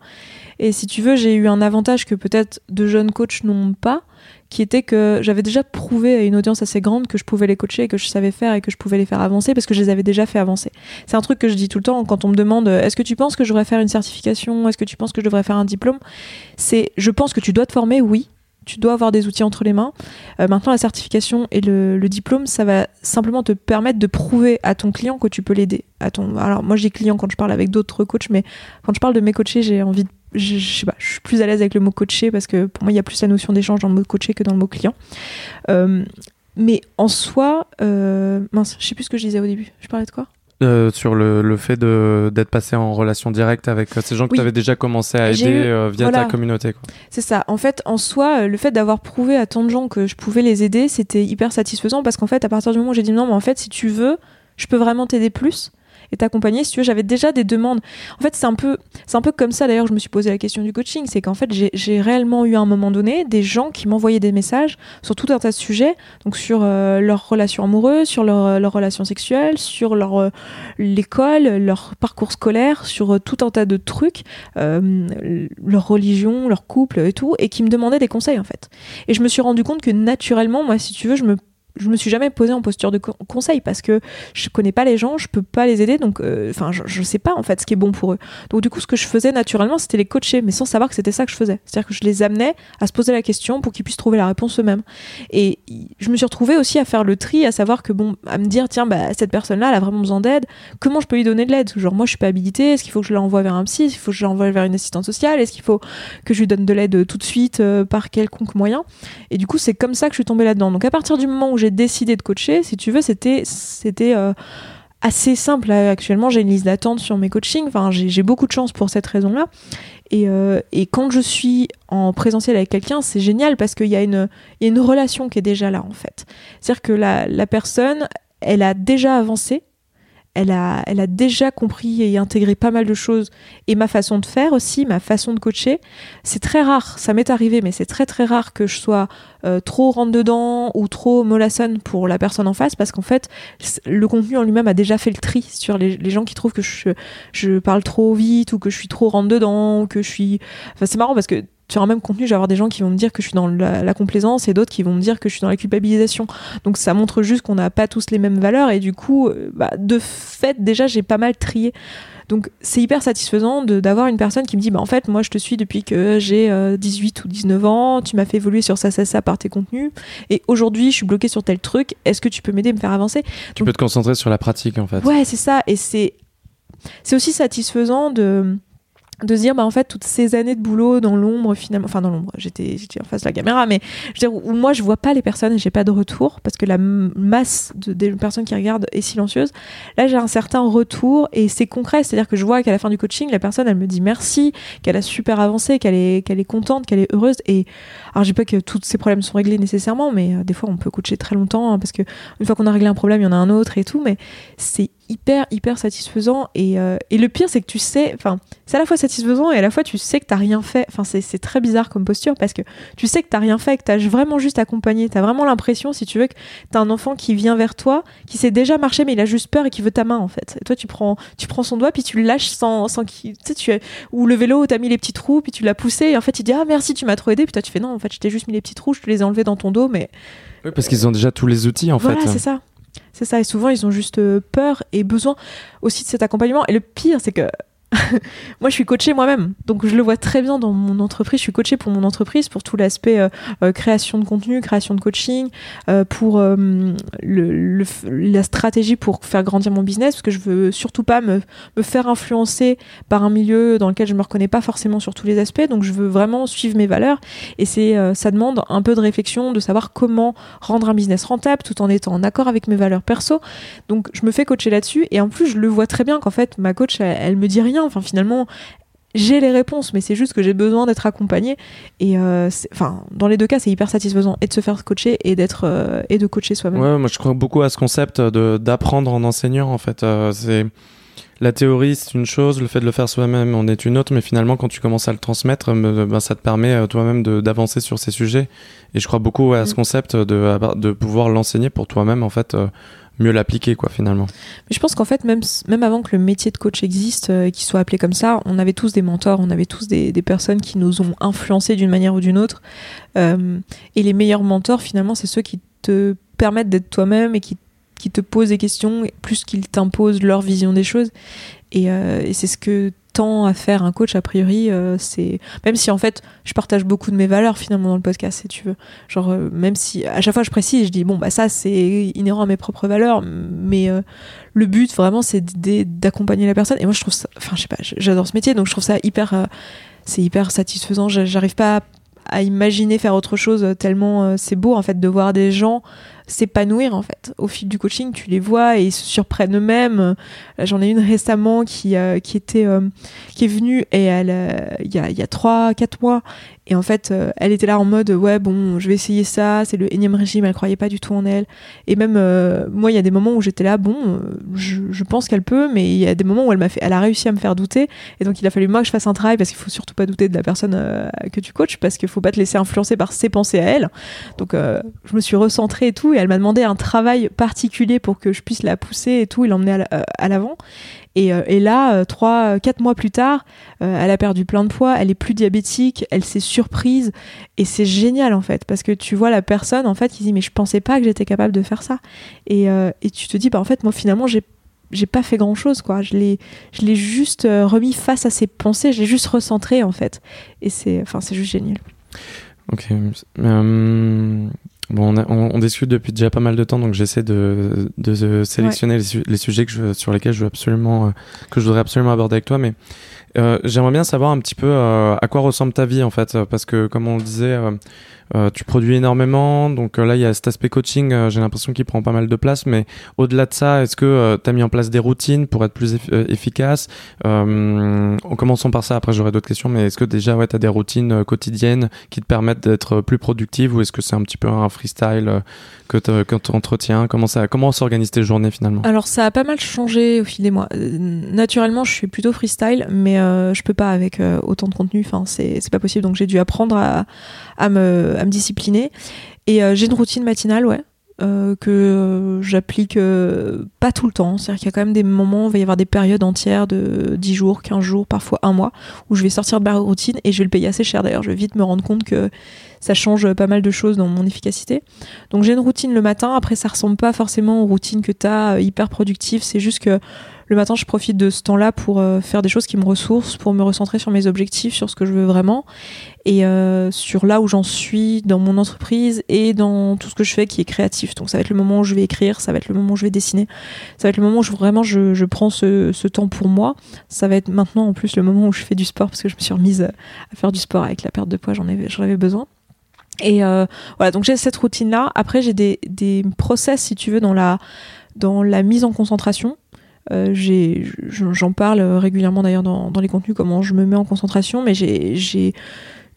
Et si tu veux, j'ai eu un avantage que peut-être de jeunes coachs n'ont pas, qui était que j'avais déjà prouvé à une audience assez grande que je pouvais les coacher, que je savais faire et que je pouvais les faire avancer parce que je les avais déjà fait avancer. C'est un truc que je dis tout le temps quand on me demande est-ce que tu penses que je devrais faire une certification, est-ce que tu penses que je devrais faire un diplôme? C'est je pense que tu dois te former, oui, tu dois avoir des outils entre les mains. Euh, maintenant, la certification et le, diplôme, ça va simplement te permettre de prouver à ton client que tu peux l'aider. À ton... Alors, moi, j'ai client quand je parle avec d'autres coachs, mais quand je parle de mes coachés, j'ai envie de. Je, sais pas, je suis plus à l'aise avec le mot coaché parce que pour moi, il y a plus la notion d'échange dans le mot coaché que dans le mot client. Euh, mais en soi, euh, mince, je sais plus ce que je disais au début. Je parlais de quoi? Euh, sur le, le fait d'être passé en relation directe avec euh, ces gens que tu avais déjà commencé à aider euh, via ta communauté. C'est ça. En fait, en soi, le fait d'avoir prouvé à tant de gens que je pouvais les aider, c'était hyper satisfaisant parce qu'en fait, à partir du moment où j'ai dit non, mais en fait, si tu veux, je peux vraiment t'aider plus. T'accompagner. Si tu veux, j'avais déjà des demandes. En fait, c'est un peu, c'est un peu comme ça d'ailleurs. Je me suis posé la question du coaching, c'est qu'en fait, j'ai réellement eu à un moment donné des gens qui m'envoyaient des messages sur tout un tas de sujets, donc sur euh, leurs relations amoureuses, sur leur relations sexuelles, sur leur euh, l'école, leur parcours scolaire, sur tout un tas de trucs, leur religion, leur couple et tout, et qui me demandaient des conseils en fait. Et je me suis rendu compte que naturellement, moi, si tu veux, je me je me suis jamais posé en posture de conseil parce que je connais pas les gens, je peux pas les aider, donc euh, enfin je, je, sais pas en fait ce qui est bon pour eux. Donc du coup ce que je faisais naturellement c'était les coacher, mais sans savoir que c'était ça que je faisais. C'est-à-dire que je les amenais à se poser la question pour qu'ils puissent trouver la réponse eux-mêmes. Et je me suis retrouvée aussi à faire le tri, à savoir que bon, à me dire tiens bah cette personne-là elle a vraiment besoin d'aide, comment je peux lui donner de l'aide? Genre moi je suis pas habilitée, est-ce qu'il faut que je l'envoie vers un psy, est-ce qu'il faut que je l'envoie vers une assistante sociale, est-ce qu'il faut que je lui donne de l'aide tout de suite euh, par quelconque moyen? Et du coup c'est comme ça que je suis tombée là-dedans. Donc à partir du moment où j'ai décidé de coacher si tu veux, c'était c'était euh, assez simple. Actuellement, j'ai une liste d'attente sur mes coachings. Enfin, j'ai beaucoup de chance pour cette raison-là. Et, euh, et, quand je suis en présentiel avec quelqu'un, c'est génial parce qu'il y, a une, y a une relation qui est déjà là, en fait. C'est-à-dire que la, la personne, elle a déjà avancé elle a, elle a déjà compris et intégré pas mal de choses. Et ma façon de faire aussi, ma façon de coacher, c'est très rare. Ça m'est arrivé, mais c'est très très rare que je sois euh, trop rentre dedans ou trop mollassonne pour la personne en face, parce qu'en fait, le contenu en lui-même a déjà fait le tri sur les, gens qui trouvent que je, je parle trop vite ou que je suis trop rentre dedans ou que je suis. Enfin, c'est marrant parce que sur un même contenu, je vais avoir des gens qui vont me dire que je suis dans la, complaisance et d'autres qui vont me dire que je suis dans la culpabilisation. Donc ça montre juste qu'on n'a pas tous les mêmes valeurs et du coup, euh, bah, de fait, déjà, j'ai pas mal trié. Donc c'est hyper satisfaisant d'avoir une personne qui me dit bah en fait moi je te suis depuis que j'ai 18 euh, ou 19 ans, tu m'as fait évoluer sur ça ça ça par tes contenus et aujourd'hui je suis bloquée sur tel truc, est-ce que tu peux m'aider à me faire avancer? Tu peux te concentrer sur la pratique en fait. Ouais, c'est ça et c'est c'est aussi satisfaisant de de se dire bah en fait toutes ces années de boulot dans l'ombre finalement enfin dans l'ombre j'étais j'étais en face de la caméra mais je veux dire, où moi je vois pas les personnes et j'ai pas de retour parce que la masse de, des personnes qui regardent est silencieuse. Là j'ai un certain retour et c'est concret. C'est à dire que je vois qu'à la fin du coaching la personne elle me dit merci qu'elle a super avancé qu'elle est qu'elle est contente qu'elle est heureuse. Et alors je dis pas que tous ces problèmes sont réglés nécessairement mais euh, des fois on peut coacher très longtemps hein, parce que une fois qu'on a réglé un problème il y en a un autre et tout mais c'est hyper hyper satisfaisant. Et, euh, et le pire c'est que tu sais enfin c'est à la fois satisfaisant et à la fois tu sais que t'as rien fait. Enfin c'est très bizarre comme posture parce que tu sais que t'as rien fait que t'as vraiment juste accompagné. T'as vraiment l'impression si tu veux que t'as un enfant qui vient vers toi qui sait déjà marcher mais il a juste peur et qui veut ta main en fait. Et toi tu prends tu prends son doigt puis tu le lâches sans sans qu'il tu sais tu ou le vélo t'as mis les petits trous puis tu l'as poussé et en fait il dit ah merci tu m'as trop aidé. Puis toi tu fais non en fait je t'ai juste mis les petits trous je te les ai enlevés dans ton dos mais oui parce qu'ils ont déjà tous les outils en fait. c'est ça c'est ça, et souvent ils ont juste euh, peur et besoin aussi de cet accompagnement. Et le pire, c'est que moi, je suis coachée moi-même, donc je le vois très bien dans mon entreprise. Je suis coachée pour mon entreprise, pour tout l'aspect euh, euh, création de contenu, création de coaching, euh, pour la stratégie pour faire grandir mon business, parce que je veux surtout pas me, me, faire influencer par un milieu dans lequel je me reconnais pas forcément sur tous les aspects. Donc, je veux vraiment suivre mes valeurs, et c'est ça demande un peu de réflexion, de savoir comment rendre un business rentable tout en étant en accord avec mes valeurs perso. Donc, je me fais coacher là-dessus, et en plus, je le vois très bien qu'en fait, ma coach, elle, elle me dit rien Enfin, finalement, j'ai les réponses, mais c'est juste que j'ai besoin d'être accompagnée. Et euh, enfin, dans les deux cas, c'est hyper satisfaisant et de se faire coacher et d'être euh, et de coacher soi-même. Ouais, moi je crois beaucoup à ce concept de d'apprendre en enseignant. En fait, euh, c'est la théorie, c'est une chose, le fait de le faire soi-même en est une autre, mais finalement, quand tu commences à le transmettre, ben, ça te permet toi-même d'avancer sur ces sujets. Et je crois beaucoup à ce mm. concept de, de pouvoir l'enseigner pour toi-même, en fait mieux l'appliquer quoi finalement. Mais je pense qu'en fait même même avant que le métier de coach existe, euh, qu'il soit appelé comme ça, on avait tous des mentors, on avait tous des, des personnes qui nous ont influencés d'une manière ou d'une autre. Euh, et les meilleurs mentors finalement c'est ceux qui te permettent d'être toi-même et qui qui te posent des questions plus qu'ils t'imposent leur vision des choses. Et, euh, et c'est ce que temps à faire un coach a priori euh, c'est même si en fait je partage beaucoup de mes valeurs finalement dans le podcast si tu veux. Genre euh, même si à chaque fois je précise je dis bon bah ça c'est inhérent à mes propres valeurs mais euh, le but vraiment c'est d'accompagner la personne. Et moi je trouve ça enfin je sais pas j'adore ce métier donc je trouve ça hyper c'est hyper satisfaisant. J'arrive pas à, imaginer faire autre chose tellement c'est beau en fait de voir des gens s'épanouir en fait. Au fil du coaching, tu les vois et ils se surprennent eux-mêmes. J'en ai une récemment qui, qui était qui est venue et il y a trois quatre mois et en fait, euh, elle était là en mode ouais bon, je vais essayer ça, c'est le énième régime, elle croyait pas du tout en elle. Et même euh, moi, il y a des moments où j'étais là bon, euh, je, pense qu'elle peut, mais il y a des moments où elle fait, elle a réussi à me faire douter. Et donc il a fallu moi que je fasse un travail parce qu'il faut surtout pas douter de la personne que tu coaches parce qu'il faut pas te laisser influencer par ses pensées à elle. Donc je me suis recentrée et tout, elle m'a demandé un travail particulier pour que je puisse la pousser et tout, et l'emmener à l'avant. Euh, et, là, euh, trois, quatre mois plus tard, euh, elle a perdu plein de poids, elle est plus diabétique, elle s'est surprise. Et c'est génial en fait parce que tu vois la personne en fait qui dit mais je pensais pas que j'étais capable de faire ça. Et, tu te dis bah en fait moi finalement j'ai j'ai pas fait grand chose quoi. Je l'ai je l'ai juste remis face à ses pensées je l'ai juste recentré en fait. Et c'est enfin c'est juste génial. Ok Bon, on, discute depuis déjà pas mal de temps, donc j'essaie de, de, sélectionner les, sujets que je, sur lesquels je veux absolument, euh, que je voudrais absolument aborder avec toi. Mais euh, j'aimerais bien savoir un petit peu euh, à quoi ressemble ta vie en fait, parce que comme on le disait, euh, tu produis énormément, donc là il y a cet aspect coaching, j'ai l'impression qu'il prend pas mal de place, mais au-delà de ça, est-ce que tu as mis en place des routines pour être plus efficace? En commençant par ça, après j'aurai d'autres questions, mais est-ce que déjà ouais, tu as des routines quotidiennes qui te permettent d'être plus productive ou est-ce que c'est un petit peu un freestyle que tu entretiens Comment ça comment s'organisent tes journées finalement? Alors ça a pas mal changé au fil des mois. Naturellement, je suis plutôt freestyle, mais euh, je peux pas avec euh, autant de contenu. Enfin, c'est pas possible. Donc j'ai dû apprendre à, à, me, discipliner. Et euh, j'ai une routine matinale, ouais. que j'applique pas tout le temps. C'est-à-dire qu'il y a quand même des moments, il va y avoir des périodes entières de 10 jours, 15 jours, parfois un mois, où je vais sortir de ma routine et je vais le payer assez cher d'ailleurs. Je vais vite me rendre compte que ça change pas mal de choses dans mon efficacité. Donc j'ai une routine le matin, après ça ressemble pas forcément aux routines que tu as hyper productives, c'est juste que le matin, je profite de ce temps-là pour euh, faire des choses qui me ressourcent, pour me recentrer sur mes objectifs, sur ce que je veux vraiment, et euh, sur là où j'en suis dans mon entreprise et dans tout ce que je fais qui est créatif. Donc ça va être le moment où je vais écrire, ça va être le moment où je vais dessiner, ça va être le moment où vraiment je, prends ce, temps pour moi. Ça va être maintenant en plus le moment où je fais du sport parce que je me suis remise à faire du sport avec la perte de poids, j'en avais besoin. Et euh, voilà, donc j'ai cette routine-là. Après, j'ai des, des process, si tu veux, dans la, dans la mise en concentration. Euh, j'en parle régulièrement d'ailleurs dans, les contenus, comment je me mets en concentration, mais j'ai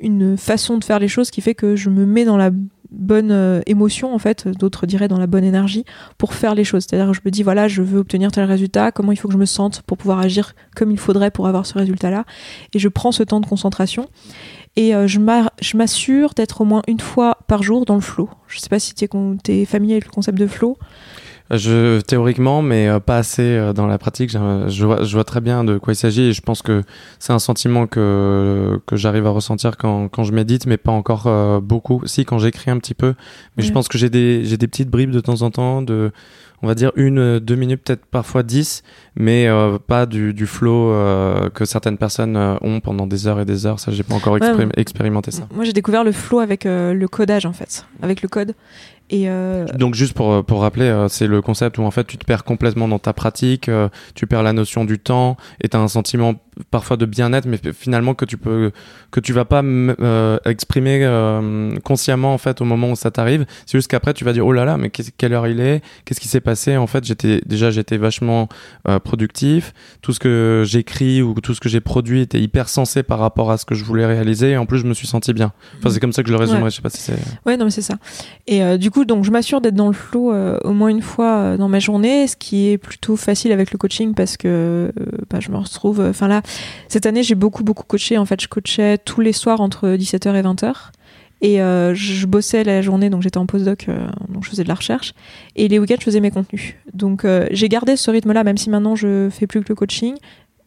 une façon de faire les choses qui fait que je me mets dans la bonne euh, émotion en fait, d'autres diraient dans la bonne énergie pour faire les choses. C'est-à-dire que je me dis voilà, je veux obtenir tel résultat, comment il faut que je me sente pour pouvoir agir comme il faudrait pour avoir ce résultat-là, et je prends ce temps de concentration et euh, je m'assure d'être au moins une fois par jour dans le flow. Je sais pas si tu es familier avec le concept de flow. Je, théoriquement, mais euh, pas assez euh, dans la pratique. Je vois, je vois très bien de quoi il s'agit et je pense que c'est un sentiment que, que j'arrive à ressentir quand, quand je médite, mais pas encore euh, beaucoup. Si, quand j'écris un petit peu. Mais je pense que j'ai des, j'ai des petites bribes de temps en temps de, on va dire une, deux minutes, peut-être parfois dix, mais pas du, du flow que certaines personnes ont pendant des heures et des heures. Ça, j'ai pas encore expérimenté ça. Moi, j'ai découvert le flow avec le codage en fait, avec le code. Et euh... Donc juste pour, pour rappeler, euh, c'est le concept où en fait tu te perds complètement dans ta pratique, euh, tu perds la notion du temps et tu as un sentiment parfois de bien-être, mais finalement que tu peux que tu vas pas euh, exprimer euh, consciemment en fait au moment où ça t'arrive. C'est juste qu'après tu vas dire oh là là, mais quelle heure il est? Qu'est-ce qui s'est passé? En fait, j'étais déjà j'étais vachement euh, productif. Tout ce que j'écris ou tout ce que j'ai produit était hyper sensé par rapport à ce que je voulais réaliser. Et en plus, je me suis senti bien. Enfin, c'est comme ça que je le résumerais. Je sais pas si c'est. Ouais, non, mais c'est ça. Et du coup, donc je m'assure d'être dans le flow au moins une fois dans ma journée, ce qui est plutôt facile avec le coaching parce que bah, je me retrouve. Enfin là cette année, j'ai beaucoup, beaucoup coaché. En fait, je coachais tous les soirs entre 17h et 20h. Et euh, je bossais la journée, donc j'étais en postdoc, euh, donc je faisais de la recherche. Et les week-ends, je faisais mes contenus. Donc euh, j'ai gardé ce rythme-là, même si maintenant je fais plus que le coaching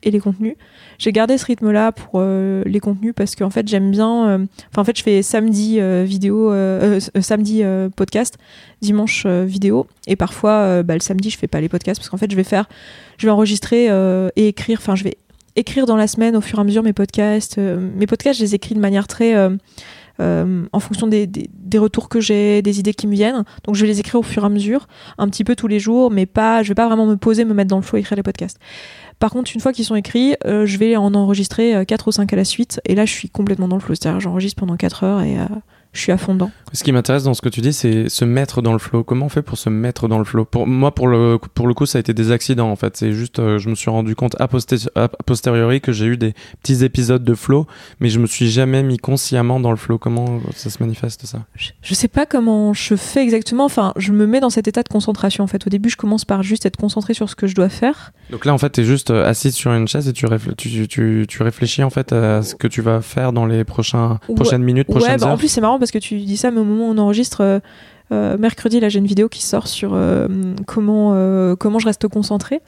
et les contenus. J'ai gardé ce rythme-là pour les contenus parce qu'en fait j'aime bien. Enfin en fait je fais samedi vidéo, samedi podcast, dimanche vidéo, et parfois bah, le samedi je fais pas les podcasts parce qu'en fait je vais faire, je vais enregistrer et écrire. Enfin je vais écrire dans la semaine au fur et à mesure mes podcasts. Euh, mes podcasts, je les écris de manière très euh, euh, en fonction des, des, retours que j'ai, des idées qui me viennent. Donc je vais les écrire au fur et à mesure, un petit peu tous les jours, mais pas, je vais pas vraiment me poser, me mettre dans le flow et écrire les podcasts. Par contre, une fois qu'ils sont écrits, je vais en enregistrer 4 ou 5 à la suite, et là je suis complètement dans le flow. C'est-à-dire j'enregistre pendant 4 heures et je suis à fond dedans. Ce qui m'intéresse dans ce que tu dis, c'est se mettre dans le flow. Comment on fait pour se mettre dans le flow Pour moi, pour le pour le coup, ça a été des accidents en fait. C'est juste, euh, je me suis rendu compte a, posteriori que j'ai eu des petits épisodes de flow, mais je me suis jamais mis consciemment dans le flow. Comment ça se manifeste ça? Je, je, sais pas comment je fais exactement. Enfin, je me mets dans cet état de concentration en fait. Au début, je commence par juste être concentré sur ce que je dois faire. Donc là, en fait, tu es juste euh, assise sur une chaise et tu, tu, tu, tu, réfléchis en fait à ce que tu vas faire dans les prochains prochaines minutes, prochaines ouais, bah, En plus, c'est marrant parce que tu dis ça, mais au moment où on enregistre, euh, euh, mercredi, là, j'ai une vidéo qui sort sur euh, comment, comment je reste concentrée.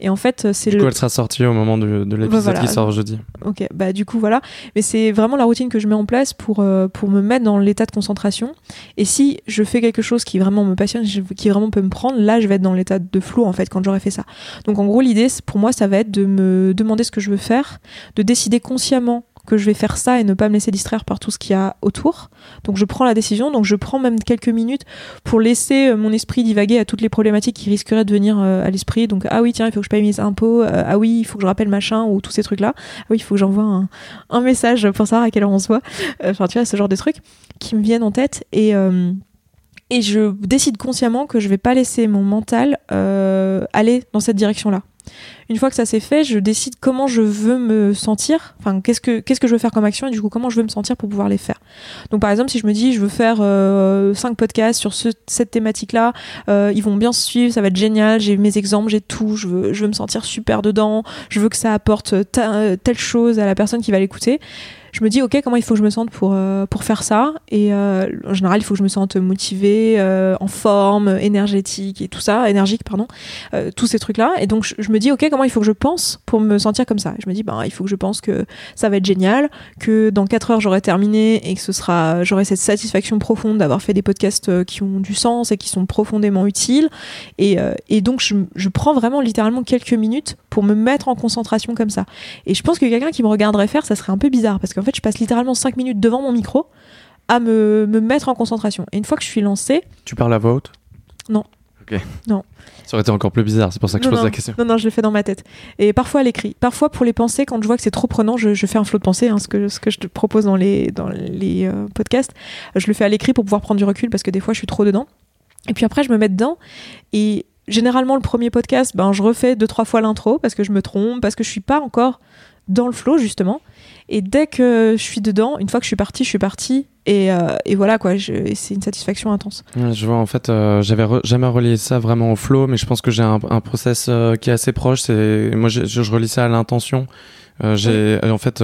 Et en fait, c'est le. Du coup, elle sera sortie au moment de, de l'épisode qui sort jeudi. Ok, bah du coup, voilà. Mais c'est vraiment la routine que je mets en place pour, pour me mettre dans l'état de concentration. Et si je fais quelque chose qui vraiment me passionne, qui vraiment peut me prendre, là, je vais être dans l'état de flou, en fait, quand j'aurai fait ça. Donc, en gros, l'idée, pour moi, ça va être de me demander ce que je veux faire, de décider consciemment que je vais faire ça et ne pas me laisser distraire par tout ce qu'il y a autour. Donc je prends la décision, donc je prends même quelques minutes pour laisser euh, mon esprit divaguer à toutes les problématiques qui risqueraient de venir euh, à l'esprit. Donc ah oui tiens il faut que je paye mes impôts, euh, ah oui il faut que je rappelle machin ou tous ces trucs là, ah oui il faut que j'envoie un, message pour savoir à quelle heure on se voit. Enfin tu vois ce genre de trucs qui me viennent en tête et je décide consciemment que je vais pas laisser mon mental aller dans cette direction là. Une fois que ça s'est fait, je décide comment je veux me sentir, enfin qu'est-ce que qu'est-ce que je veux faire comme action et du coup comment je veux me sentir pour pouvoir les faire. Donc par exemple, si je me dis je veux faire euh, cinq podcasts sur cette thématique-là, euh, ils vont bien se suivre, ça va être génial, j'ai mes exemples, j'ai tout, je veux je veux me sentir super dedans, je veux que ça apporte telle chose à la personne qui va l'écouter je me dis ok comment il faut que je me sente pour euh, pour faire ça? Et euh, en général il faut que je me sente motivée euh, en forme énergétique et tout ça énergique pardon tous ces trucs là et donc je, me dis ok comment il faut que je pense pour me sentir comme ça? Et je me dis ben il faut que je pense que ça va être génial que dans 4 heures j'aurai terminé et que ce sera j'aurai cette satisfaction profonde d'avoir fait des podcasts qui ont du sens et qui sont profondément utiles. Et, et donc je, je prends vraiment littéralement quelques minutes pour me mettre en concentration comme ça. Et je pense que quelqu'un qui me regarderait faire ça serait un peu bizarre parce que en fait, je passe littéralement 5 minutes devant mon micro à me, me, mettre en concentration. Et une fois que je suis lancée. Tu parles à voix haute? Non. Ok. Non. Ça aurait été encore plus bizarre, c'est pour ça que je pose la question. Non, non, je le fais dans ma tête. Et parfois à l'écrit. Parfois pour les pensées, quand je vois que c'est trop prenant, je, je, fais un flot de pensée, hein, ce, que, ce que je te propose dans les, dans les euh, podcasts. Je le fais à l'écrit pour pouvoir prendre du recul parce que des fois je suis trop dedans. Et puis après, je me mets dedans. Et généralement, le premier podcast, ben, je refais deux, trois fois l'intro parce que je me trompe, parce que je suis pas encore dans le flow, justement. Et dès que je suis dedans, une fois que je suis partie, je suis partie. Et, euh, et voilà, quoi, c'est une satisfaction intense. je vois, en fait, euh, j'avais jamais relié ça vraiment au flow, mais je pense que j'ai un, un, process euh, qui est assez proche. C'est Moi, je, je relie ça à l'intention. j'ai en fait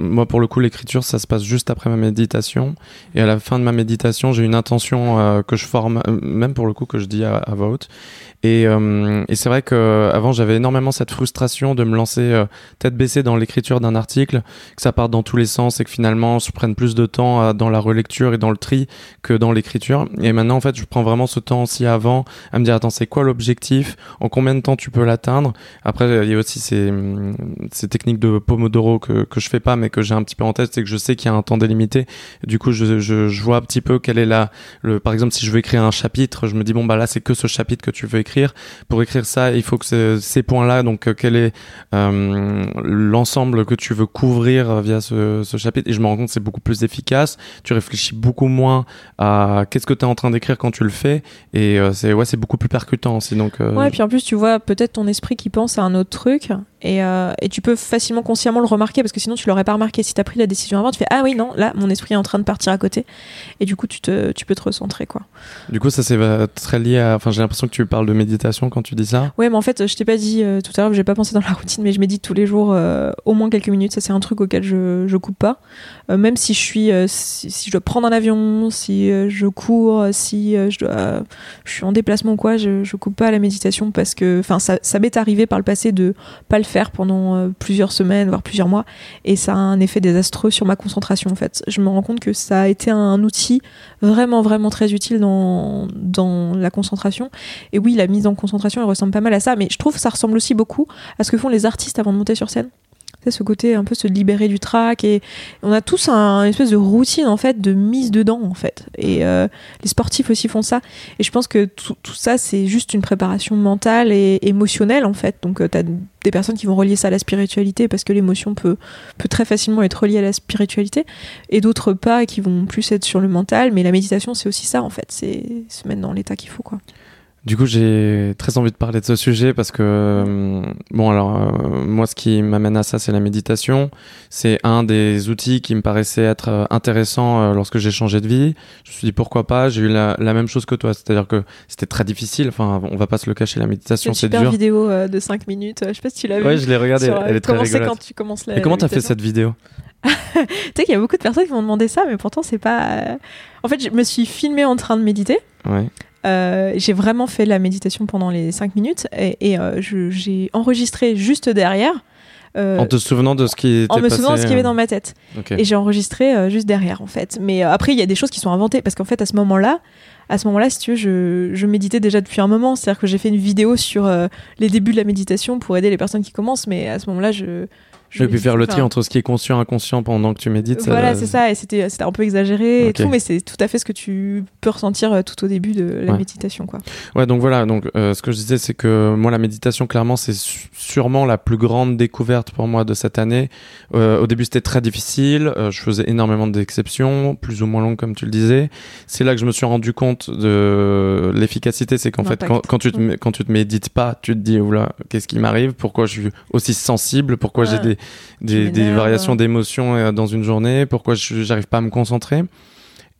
moi pour le coup l'écriture ça se passe juste après ma méditation et à la fin de ma méditation j'ai une intention que je forme même pour le coup que je dis à, à voix et, euh, et c'est vrai que avant j'avais énormément cette frustration de me lancer tête baissée dans l'écriture d'un article, que ça parte dans tous les sens et que finalement je prenne plus de temps dans la relecture et dans le tri que dans l'écriture. Et maintenant en fait je prends vraiment ce temps aussi avant à me dire attends c'est quoi l'objectif, en combien de temps tu peux l'atteindre? Après il y a aussi ces, ces techniques de Pomodoro que, que je fais pas mais que j'ai un petit peu en tête, c'est que je sais qu'il y a un temps délimité. Du coup je, je, vois un petit peu quelle est la, le, par exemple si je veux écrire un chapitre, je me dis bon bah là c'est que ce chapitre que tu veux écrire pour écrire ça, il faut que ces points-là, donc euh, quel est euh, l'ensemble que tu veux couvrir via ce, chapitre. Et je me rends compte que c'est beaucoup plus efficace. Tu réfléchis beaucoup moins à qu'est-ce que tu es en train d'écrire quand tu le fais. Et euh, c'est ouais, c'est beaucoup plus percutant aussi. Donc, Ouais, et puis en plus, tu vois peut-être ton esprit qui pense à un autre truc euh, et, tu peux facilement consciemment le remarquer parce que sinon tu l'aurais pas remarqué. Si tu as pris la décision avant, tu fais Ah oui, non, là mon esprit est en train de partir à côté. Et du coup, tu, te, tu peux te recentrer. quoi. Du coup, ça c'est euh, très lié à. Enfin, j'ai l'impression que tu parles de méditation quand tu dis ça. Ouais, mais en fait, je t'ai pas dit euh, tout à l'heure, j'ai pas pensé dans la routine, mais je médite tous les jours au moins quelques minutes. Ça, c'est un truc auquel je, je coupe pas. même si je suis. Si, je dois prendre un avion, si je cours, si je, dois, je suis en déplacement ou quoi, je, je coupe pas à la méditation parce que. Enfin, ça, ça m'est arrivé par le passé de pas le faire pendant plusieurs semaines, voire plusieurs mois, et ça a un effet désastreux sur ma concentration en fait. Je me rends compte que ça a été un outil vraiment vraiment très utile dans, dans la concentration. Et oui, la mise en concentration, elle ressemble pas mal à ça, mais je trouve que ça ressemble aussi beaucoup à ce que font les artistes avant de monter sur scène. C'est ce côté un peu se libérer du trac et on a tous un, une espèce de routine en fait de mise dedans en fait. Et euh, les sportifs aussi font ça. Et je pense que tout, ça c'est juste une préparation mentale et émotionnelle en fait. Donc euh, des personnes qui vont relier ça à la spiritualité parce que l'émotion peut, peut très facilement être reliée à la spiritualité et d'autres pas qui vont plus être sur le mental. Mais la méditation c'est aussi ça en fait. C'est se mettre dans l'état qu'il faut quoi. Du coup, j'ai très envie de parler de ce sujet parce que, euh, bon, alors, euh, moi, ce qui m'amène à ça, c'est la méditation. C'est un des outils qui me paraissait être euh, intéressant lorsque j'ai changé de vie. Je me suis dit pourquoi pas? J'ai eu la, la, même chose que toi, c'est-à-dire que c'était très difficile. Enfin, on va pas se le cacher, la méditation, c'est dur. Une super vidéo de 5 minutes. Je sais pas si tu l'as vu. Ouais, je l'ai regardée. Elle est très rigolote. quand tu commences la. Et comment t'as fait cette vidéo? Tu sais qu'il y a beaucoup de personnes qui m'ont demandé ça, mais pourtant c'est pas. En fait, je me suis filmée en train de méditer. Ouais. Euh, j'ai vraiment fait la méditation pendant les 5 minutes et, et euh, j'ai enregistré juste derrière. Euh, en te souvenant de ce qui était En me passé, souvenant de ce qu'il y avait dans ma tête. Okay. Et j'ai enregistré euh, juste derrière en fait. Mais euh, après, il y a des choses qui sont inventées parce qu'en fait, à ce moment-là, à ce moment-là, si tu veux, je, je, méditais déjà depuis un moment. C'est-à-dire que j'ai fait une vidéo sur les débuts de la méditation pour aider les personnes qui commencent. Mais à ce moment-là, je je vais faire le tri entre ce qui est conscient et inconscient pendant que tu médites. Voilà, c'est ça. Et c'était un peu exagéré okay. et tout, mais c'est tout à fait ce que tu peux ressentir euh, tout au début de la ouais. méditation, quoi. Ouais, donc voilà. Donc euh, ce que je disais, c'est que moi, la méditation, clairement, c'est sûrement la plus grande découverte pour moi de cette année. Euh, au début, c'était très difficile. Euh, je faisais énormément d'exceptions, plus ou moins longues, comme tu le disais. C'est là que je me suis rendu compte de l'efficacité. C'est qu'en fait, quand, quand, tu te, quand tu te médites pas, tu te dis, oula, qu'est-ce qui m'arrive? Pourquoi je suis aussi sensible? Pourquoi ouais. j'ai des des, des variations d'émotions dans une journée, pourquoi j'arrive pas à me concentrer?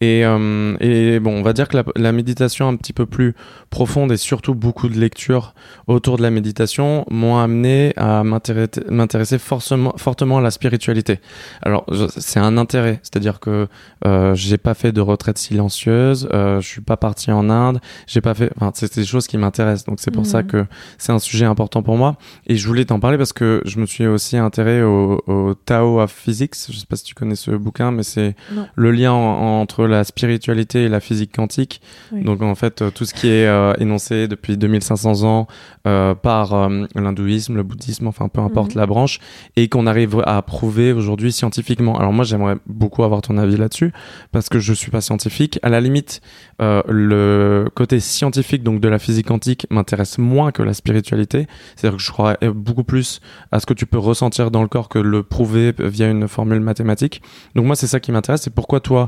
Et, euh, et, bon, on va dire que la, la, méditation un petit peu plus profonde et surtout beaucoup de lectures autour de la méditation m'ont amené à m'intéresser fortement, à la spiritualité. Alors, c'est un intérêt, c'est-à-dire que euh, j'ai pas fait de retraite silencieuse, euh, je suis pas parti en Inde, j'ai pas fait, enfin, c'est des choses qui m'intéressent. Donc c'est pour mmh. ça que c'est un sujet important pour moi. Et je voulais t'en parler parce que je me suis aussi intéressé au, au Tao of Physics. Je sais pas si tu connais ce bouquin, mais c'est le lien en, entre la spiritualité et la physique quantique. Oui. Donc en fait, tout ce qui est euh, énoncé depuis 2500 ans euh, par euh, l'hindouisme, le bouddhisme, enfin peu importe mm -hmm. la branche, et qu'on arrive à prouver aujourd'hui scientifiquement. Alors moi, j'aimerais beaucoup avoir ton avis là-dessus, parce que je suis pas scientifique. À la limite, le côté scientifique donc de la physique quantique m'intéresse moins que la spiritualité. C'est-à-dire que je crois beaucoup plus à ce que tu peux ressentir dans le corps que le prouver via une formule mathématique. Donc moi, c'est ça qui m'intéresse. C'est pourquoi toi,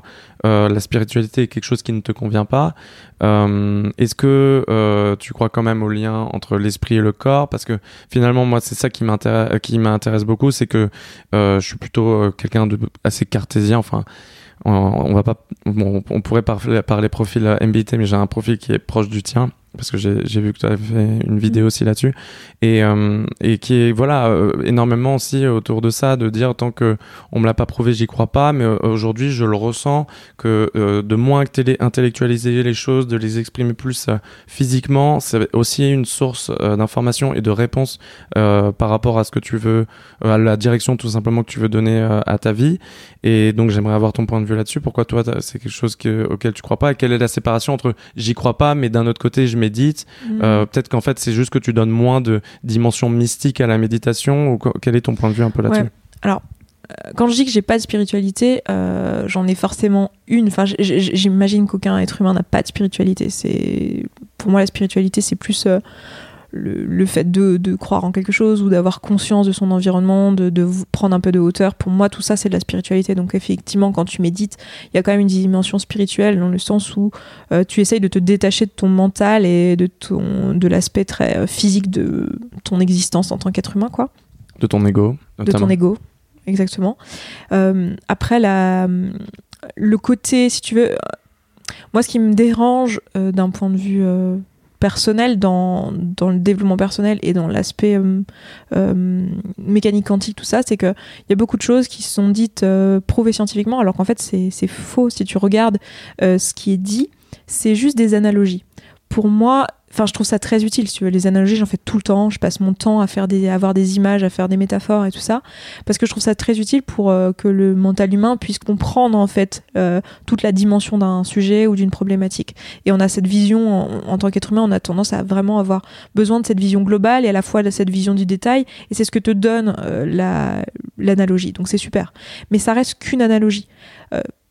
la spiritualité est quelque chose qui ne te convient pas. Euh, Est-ce que euh, tu crois quand même au lien entre l'esprit et le corps? Parce que finalement, moi, c'est ça qui m'intéresse, qui m'intéresse beaucoup, c'est que euh, je suis plutôt quelqu'un de assez cartésien. Enfin, on, on va pas, bon, on pourrait parler, parler profil MBT, mais j'ai un profil qui est proche du tien parce que j'ai vu que tu avais fait une vidéo aussi là-dessus. Et, euh, qui est voilà euh, énormément aussi autour de ça de dire tant que on me l'a pas prouvé j'y crois pas mais euh, aujourd'hui je le ressens que de moins intellectualiser les choses de les exprimer plus physiquement c'est aussi une source d'information et de réponse par rapport à ce que tu veux à la direction tout simplement que tu veux donner à ta vie. Et donc j'aimerais avoir ton point de vue là-dessus. Pourquoi toi c'est quelque chose que, auquel tu crois pas? Et quelle est la séparation entre j'y crois pas mais d'un autre côté je médite. Mmh. Euh, Peut-être qu'en fait, c'est juste que tu donnes moins de dimension mystique à la méditation. Ou quel est ton point de vue un peu là-dessus? Ouais. Alors, euh, quand je dis que j'ai pas de spiritualité, euh, j'en ai forcément une. Enfin, j'imagine qu'aucun être humain n'a pas de spiritualité. C'est pour moi la spiritualité, c'est plus euh, le, le, fait de, de, croire en quelque chose ou d'avoir conscience de son environnement, de, de, prendre un peu de hauteur. Pour moi, tout ça, c'est de la spiritualité. Donc, effectivement, quand tu médites, il y a quand même une dimension spirituelle dans le sens où euh, tu essayes de te détacher de ton mental et de, ton, de l'aspect très euh, physique de ton existence en tant qu'être humain, quoi. De ton ego. Notamment. De ton ego, exactement. Euh, après, la, le côté, si tu veux, moi, ce qui me dérange euh, d'un point de vue personnel dans, dans le développement personnel et dans l'aspect euh, euh, mécanique quantique, tout ça, c'est qu'il y a beaucoup de choses qui sont dites euh, prouvées scientifiquement, alors qu'en fait c'est faux. Si tu regardes ce qui est dit, c'est juste des analogies. Pour moi, Enfin, je trouve ça très utile. Si tu veux, les analogies, j'en fais tout le temps. Je passe mon temps à faire des, à avoir des images, à faire des métaphores et tout ça, parce que je trouve ça très utile pour euh, que le mental humain puisse comprendre en fait euh, toute la dimension d'un sujet ou d'une problématique. Et on a cette vision en, tant qu'être humain, on a tendance à vraiment avoir besoin de cette vision globale et à la fois de cette vision du détail. Et c'est ce que te donne euh, la l'analogie. Donc c'est super. Mais ça reste qu'une analogie.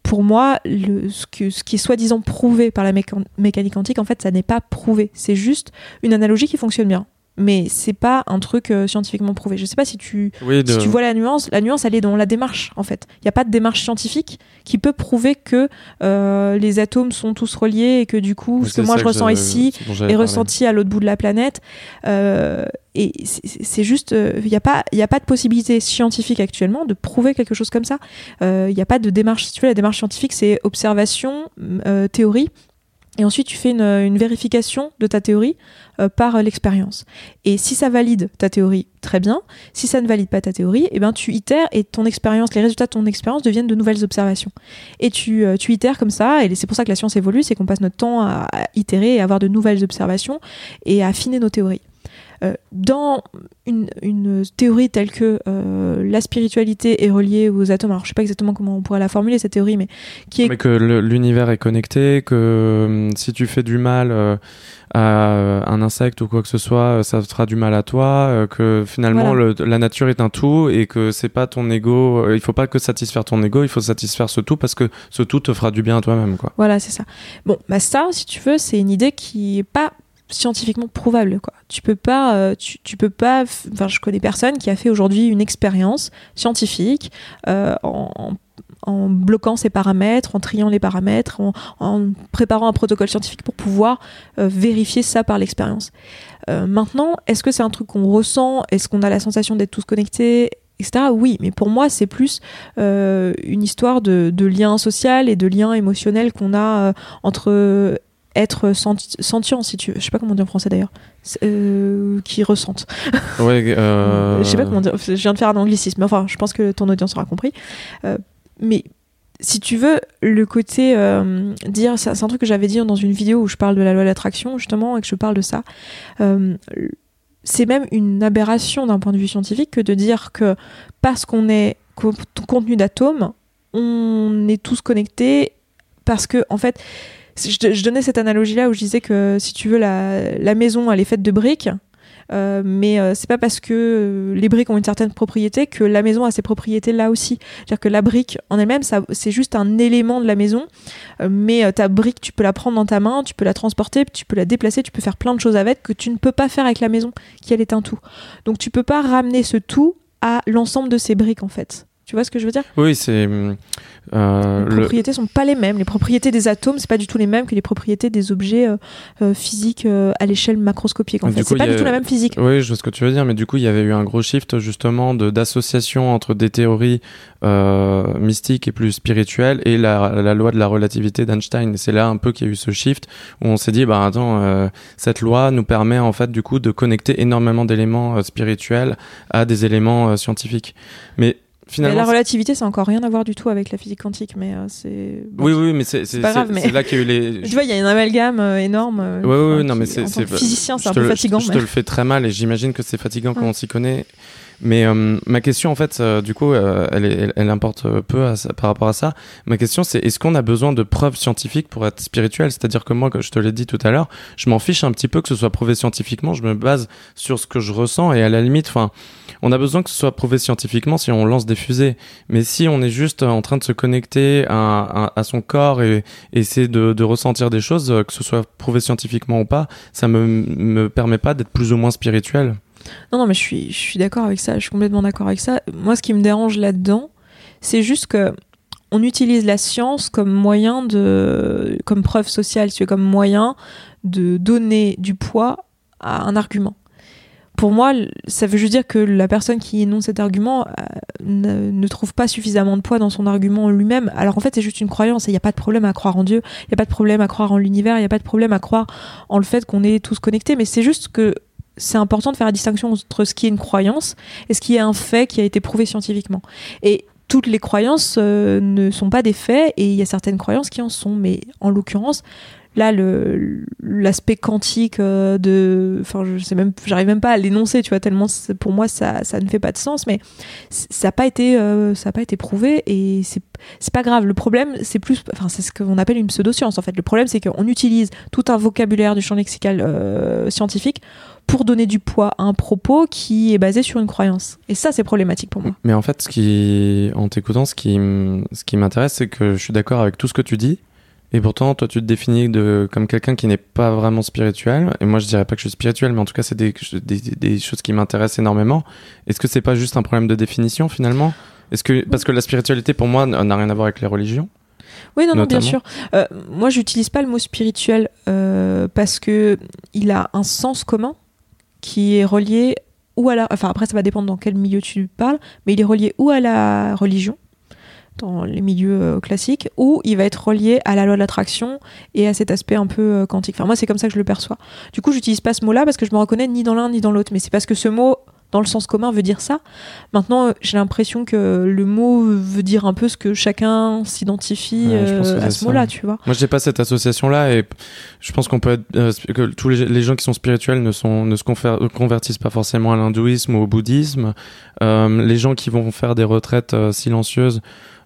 Pour moi, ce, qui est soi-disant prouvé par la méca- mécanique quantique, en fait, ça n'est pas prouvé. C'est juste une analogie qui fonctionne bien. Mais c'est pas un truc euh, scientifiquement prouvé. Je sais pas si tu, Oui, de- si tu vois la nuance. La nuance, elle est dans la démarche, en fait. Il n'y a pas de démarche scientifique qui peut prouver que euh, les atomes sont tous reliés et que du coup, ce que moi je ressens ici est ressenti à l'autre bout de la planète. Euh, et c'est- juste, il n'y a, pas- y a pas de possibilité scientifique actuellement de prouver quelque chose comme ça. Il n'y a pas de démarche. Si tu veux, la démarche scientifique, c'est observation, théorie. Et ensuite, tu fais une, vérification de ta théorie euh, par l'expérience. Et si ça valide ta théorie, très bien. Si ça ne valide pas ta théorie, eh ben, tu itères et ton expérience, les résultats de ton expérience deviennent de nouvelles observations. Et tu, euh, itères comme ça, et c'est pour ça que la science évolue, c'est qu'on passe notre temps à, à itérer et à avoir de nouvelles observations et à affiner nos théories. Euh, dans une, une théorie telle que euh, la spiritualité est reliée aux atomes, alors je sais pas exactement comment on pourrait la formuler cette théorie, mais qui est Mais que l'univers est connecté, que hum, si tu fais du mal euh, à un insecte ou quoi que ce soit, euh, ça te fera du mal à toi, euh, que finalement Voilà. le- la nature est un tout et que c'est pas ton ego, euh, il faut pas que satisfaire ton ego, il faut satisfaire ce tout parce que ce tout te fera du bien à toi-même quoi. Voilà, c'est ça. Bon, bah ça, si tu veux, c'est une idée qui est pas scientifiquement prouvable quoi. Tu peux pas euh, tu, peux pas enfin je connais personne qui a fait aujourd'hui une expérience scientifique euh, en, en- bloquant ses paramètres, en triant les paramètres, en, en préparant un protocole scientifique pour pouvoir euh, vérifier ça par l'expérience. Maintenant, est-ce que c'est un truc qu'on ressent? Est-ce qu'on a la sensation d'être tous connectés? Etc. Oui, mais pour moi, c'est plus une histoire de, de lien social et de lien émotionnel qu'on a entre être senti- sentient, si tu veux. Je sais pas comment dire en français d'ailleurs. Euh, qui ressentent. Ouais, euh... Je sais pas comment dire. Je viens de faire un anglicisme. mais Enfin, je pense que ton audience aura compris. Euh, mais si tu veux, le côté euh, dire, c'est un truc que j'avais dit dans une vidéo où je parle de la loi de l'attraction justement et que je parle de ça. C'est même une aberration d'un point de vue scientifique que de dire que parce qu'on est co- contenu d'atomes, on est tous connectés parce que en fait, je, donnais cette analogie là où je disais que si tu veux la, maison elle est faite de briques. euh, mais euh, c'est pas parce que euh, les briques ont une certaine propriété que la maison a ces propriétés là aussi. C'est-à-dire que la brique en elle-même, c'est juste un élément de la maison, euh, mais ta brique, tu peux la prendre dans ta main, tu peux la transporter, tu peux la déplacer, tu peux faire plein de choses avec que tu ne peux pas faire avec la maison, qui elle est un tout. Donc tu peux pas ramener ce tout à l'ensemble de ces briques en fait. Tu vois ce que je veux dire? Oui, c'est euh, Les le... propriétés sont pas les mêmes. Les propriétés des atomes, c'est pas du tout les mêmes que les propriétés des objets euh, euh, physiques euh, à l'échelle macroscopique. En fait, c'est pas du tout la même physique. Oui, je vois ce que tu veux dire, mais du coup, il y avait eu un gros shift justement de d'association entre des théories mystiques et plus spirituelles et la, la loi de la relativité d'Einstein. C'est là un peu qu'il y a eu ce shift où on s'est dit, bah attends, cette loi nous permet en fait du coup de connecter énormément d'éléments spirituels à des éléments scientifiques. Mais Mais la relativité, ça a encore rien à voir du tout avec la physique quantique, mais euh, c'est. bon, oui, oui, mais c'est c'est pas mais- là qu'il y a eu les. Tu vois, il y a un amalgame euh, énorme. euh, Ouais, ouais, enfin, non, mais c'est. physicien, c'est un peu fatigant. Je, mais- te le fais très mal et j'imagine que c'est fatigant quand Ouais. on s'y connaît. Mais euh, ma question, en fait, euh, du coup, euh, elle, elle, elle importe peu à par rapport à ça. Ma question, c'est est-ce qu'on a besoin de preuves scientifiques pour être spirituel? C'est-à-dire que moi, comme je te l'ai dit tout à l'heure, je m'en fiche un petit peu que ce soit prouvé scientifiquement. Je me base sur ce que je ressens et à la limite, enfin, on a besoin que ce soit prouvé scientifiquement si on lance des fusées. Mais si on est juste en train de se connecter à, à, à son corps et, et essayer de, de ressentir des choses, euh, que ce soit prouvé scientifiquement ou pas, ça me, me permet pas d'être plus ou moins spirituel. Non, non, mais je suis, je suis d'accord avec ça. Je suis complètement d'accord avec ça. Moi, ce qui me dérange là-dedans, c'est juste que on utilise la science comme moyen de, comme preuve sociale, comme moyen de donner du poids à un argument. Pour moi, ça veut juste dire que la personne qui énonce cet argument euh, ne, ne trouve pas suffisamment de poids dans son argument en lui-même. Alors en fait, c'est juste une croyance il n'y a pas de problème à croire en Dieu, il n'y a pas de problème à croire en l'univers, il n'y a pas de problème à croire en le fait qu'on est tous connectés, mais c'est juste que c'est important de faire la distinction entre ce qui est une croyance et ce qui est un fait qui a été prouvé scientifiquement. Et toutes les croyances euh, ne sont pas des faits et il y a certaines croyances qui en sont, mais en l'occurrence, là l'aspect quantique euh, de enfin je sais même j'arrive même pas à l'énoncer tu vois tellement pour moi ça, ça ne fait pas de sens. Mais ça n'a pas été euh, pas été prouvé et c'est c'est pas grave. Le problème c'est plus enfin c'est ce qu'on appelle une pseudoscience en fait. Le problème c'est qu'on utilise tout un vocabulaire du champ lexical scientifique pour donner du poids à un propos qui est basé sur une croyance. Et ça c'est problématique pour moi. Mais en fait ce qui en t'écoutant ce qui ce qui m'intéresse c'est que je suis d'accord avec tout ce que tu dis. Et pourtant, toi, tu te définis de, comme quelqu'un qui n'est pas vraiment spirituel. Et moi, je dirais pas que je suis spirituel, mais en tout cas, c'est des, des, des, choses qui m'intéressent énormément. Est-ce que c'est pas juste un problème de définition finalement? Est-ce que parce que la spiritualité, pour moi, n'a rien à voir avec les religions? Oui, non, non, bien sûr. Euh, moi, j'utilise pas le mot spirituel euh, parce que il a un sens commun qui est relié ou à la. Enfin, après, ça va dépendre dans quel milieu tu parles, mais il est relié ou à la religion dans les milieux euh, classiques, ou il va être relié à la loi de l'attraction et à cet aspect un peu euh, quantique. Enfin, moi, c'est comme ça que je le perçois. Du coup, j'utilise pas ce mot-là parce que je me reconnais ni dans l'un ni dans l'autre, mais c'est parce que ce mot dans le sens commun veut dire ça. Maintenant, euh, j'ai l'impression que le mot veut dire un peu ce que chacun s'identifie à ce mot-là, tu vois. Moi, j'ai pas cette association-là et je pense qu'on peut être, que tous les, gens qui sont spirituels ne sont ne se convertissent pas forcément à l'hindouisme ou au bouddhisme. les gens qui vont faire des retraites silencieuses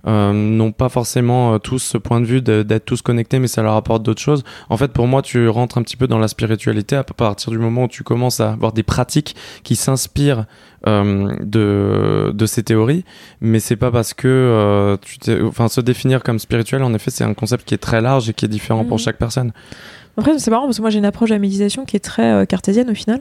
euh, n'ont pas forcément euh, tous ce point de vue d'être tous connectés, mais ça leur apporte d'autres choses. En fait, pour moi, tu rentres un petit peu dans la spiritualité à partir du moment où tu commences à avoir des pratiques qui s'inspirent euh, de, de ces théories, mais c'est pas parce que euh, tu enfin se définir comme spirituel, en effet, c'est un concept qui est très large et qui est différent pour mhm. chaque personne. Après, c'est marrant parce que moi j'ai une approche de la méditation qui est très cartésienne au final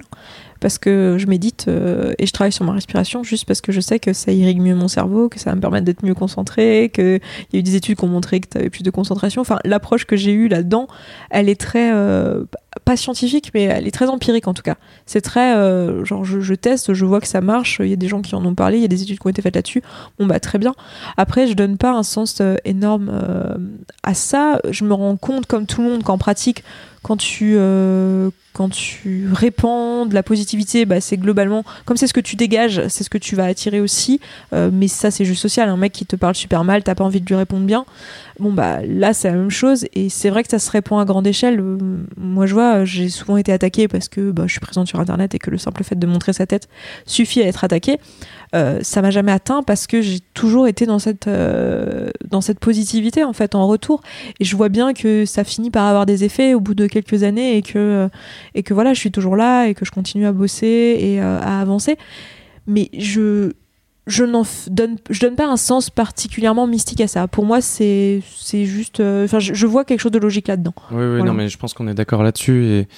parce que je médite euh, et je travaille sur ma respiration juste parce que je sais que ça irrigue mieux mon cerveau, que ça va me permettre d'être mieux concentré, qu'il y a eu des études qui ont montré que tu avais plus de concentration. Enfin, l'approche que j'ai eue là-dedans, elle est très, euh, pas scientifique, mais elle est très empirique en tout cas. C'est très, euh, genre, je, teste, je vois que ça marche, il y a des gens qui en ont parlé, il y a des études qui ont été faites là-dessus. Bon, bah très bien. Après, je donne pas un sens énorme à ça. Je me rends compte, comme tout le monde, qu'en pratique, quand tu, euh, quand tu répands de la positivité, bah, c'est globalement, comme c'est ce que tu dégages, c'est ce que tu vas attirer aussi. Euh, mais ça, c'est juste social. Un mec qui te parle super mal, t'as pas envie de lui répondre bien. Bon, bah là, c'est la même chose. Et c'est vrai que ça se répand à grande échelle. Euh, moi, je vois, j'ai souvent été attaqué parce que bah, je suis présente sur Internet et que le simple fait de montrer sa tête suffit à être attaqué. Euh, ça m'a jamais atteint parce que j'ai toujours été dans cette, dans cette positivité en fait en retour et je vois bien que ça finit par avoir des effets au bout de quelques années et que, et que voilà je suis toujours là et que je continue à bosser et euh, à avancer. Mais je je n'en donne je donne pas un sens particulièrement mystique à ça. Pour moi c'est c'est juste enfin je, vois quelque chose de logique là dedans oui oui non mais je pense qu'on est d'accord là-dessus et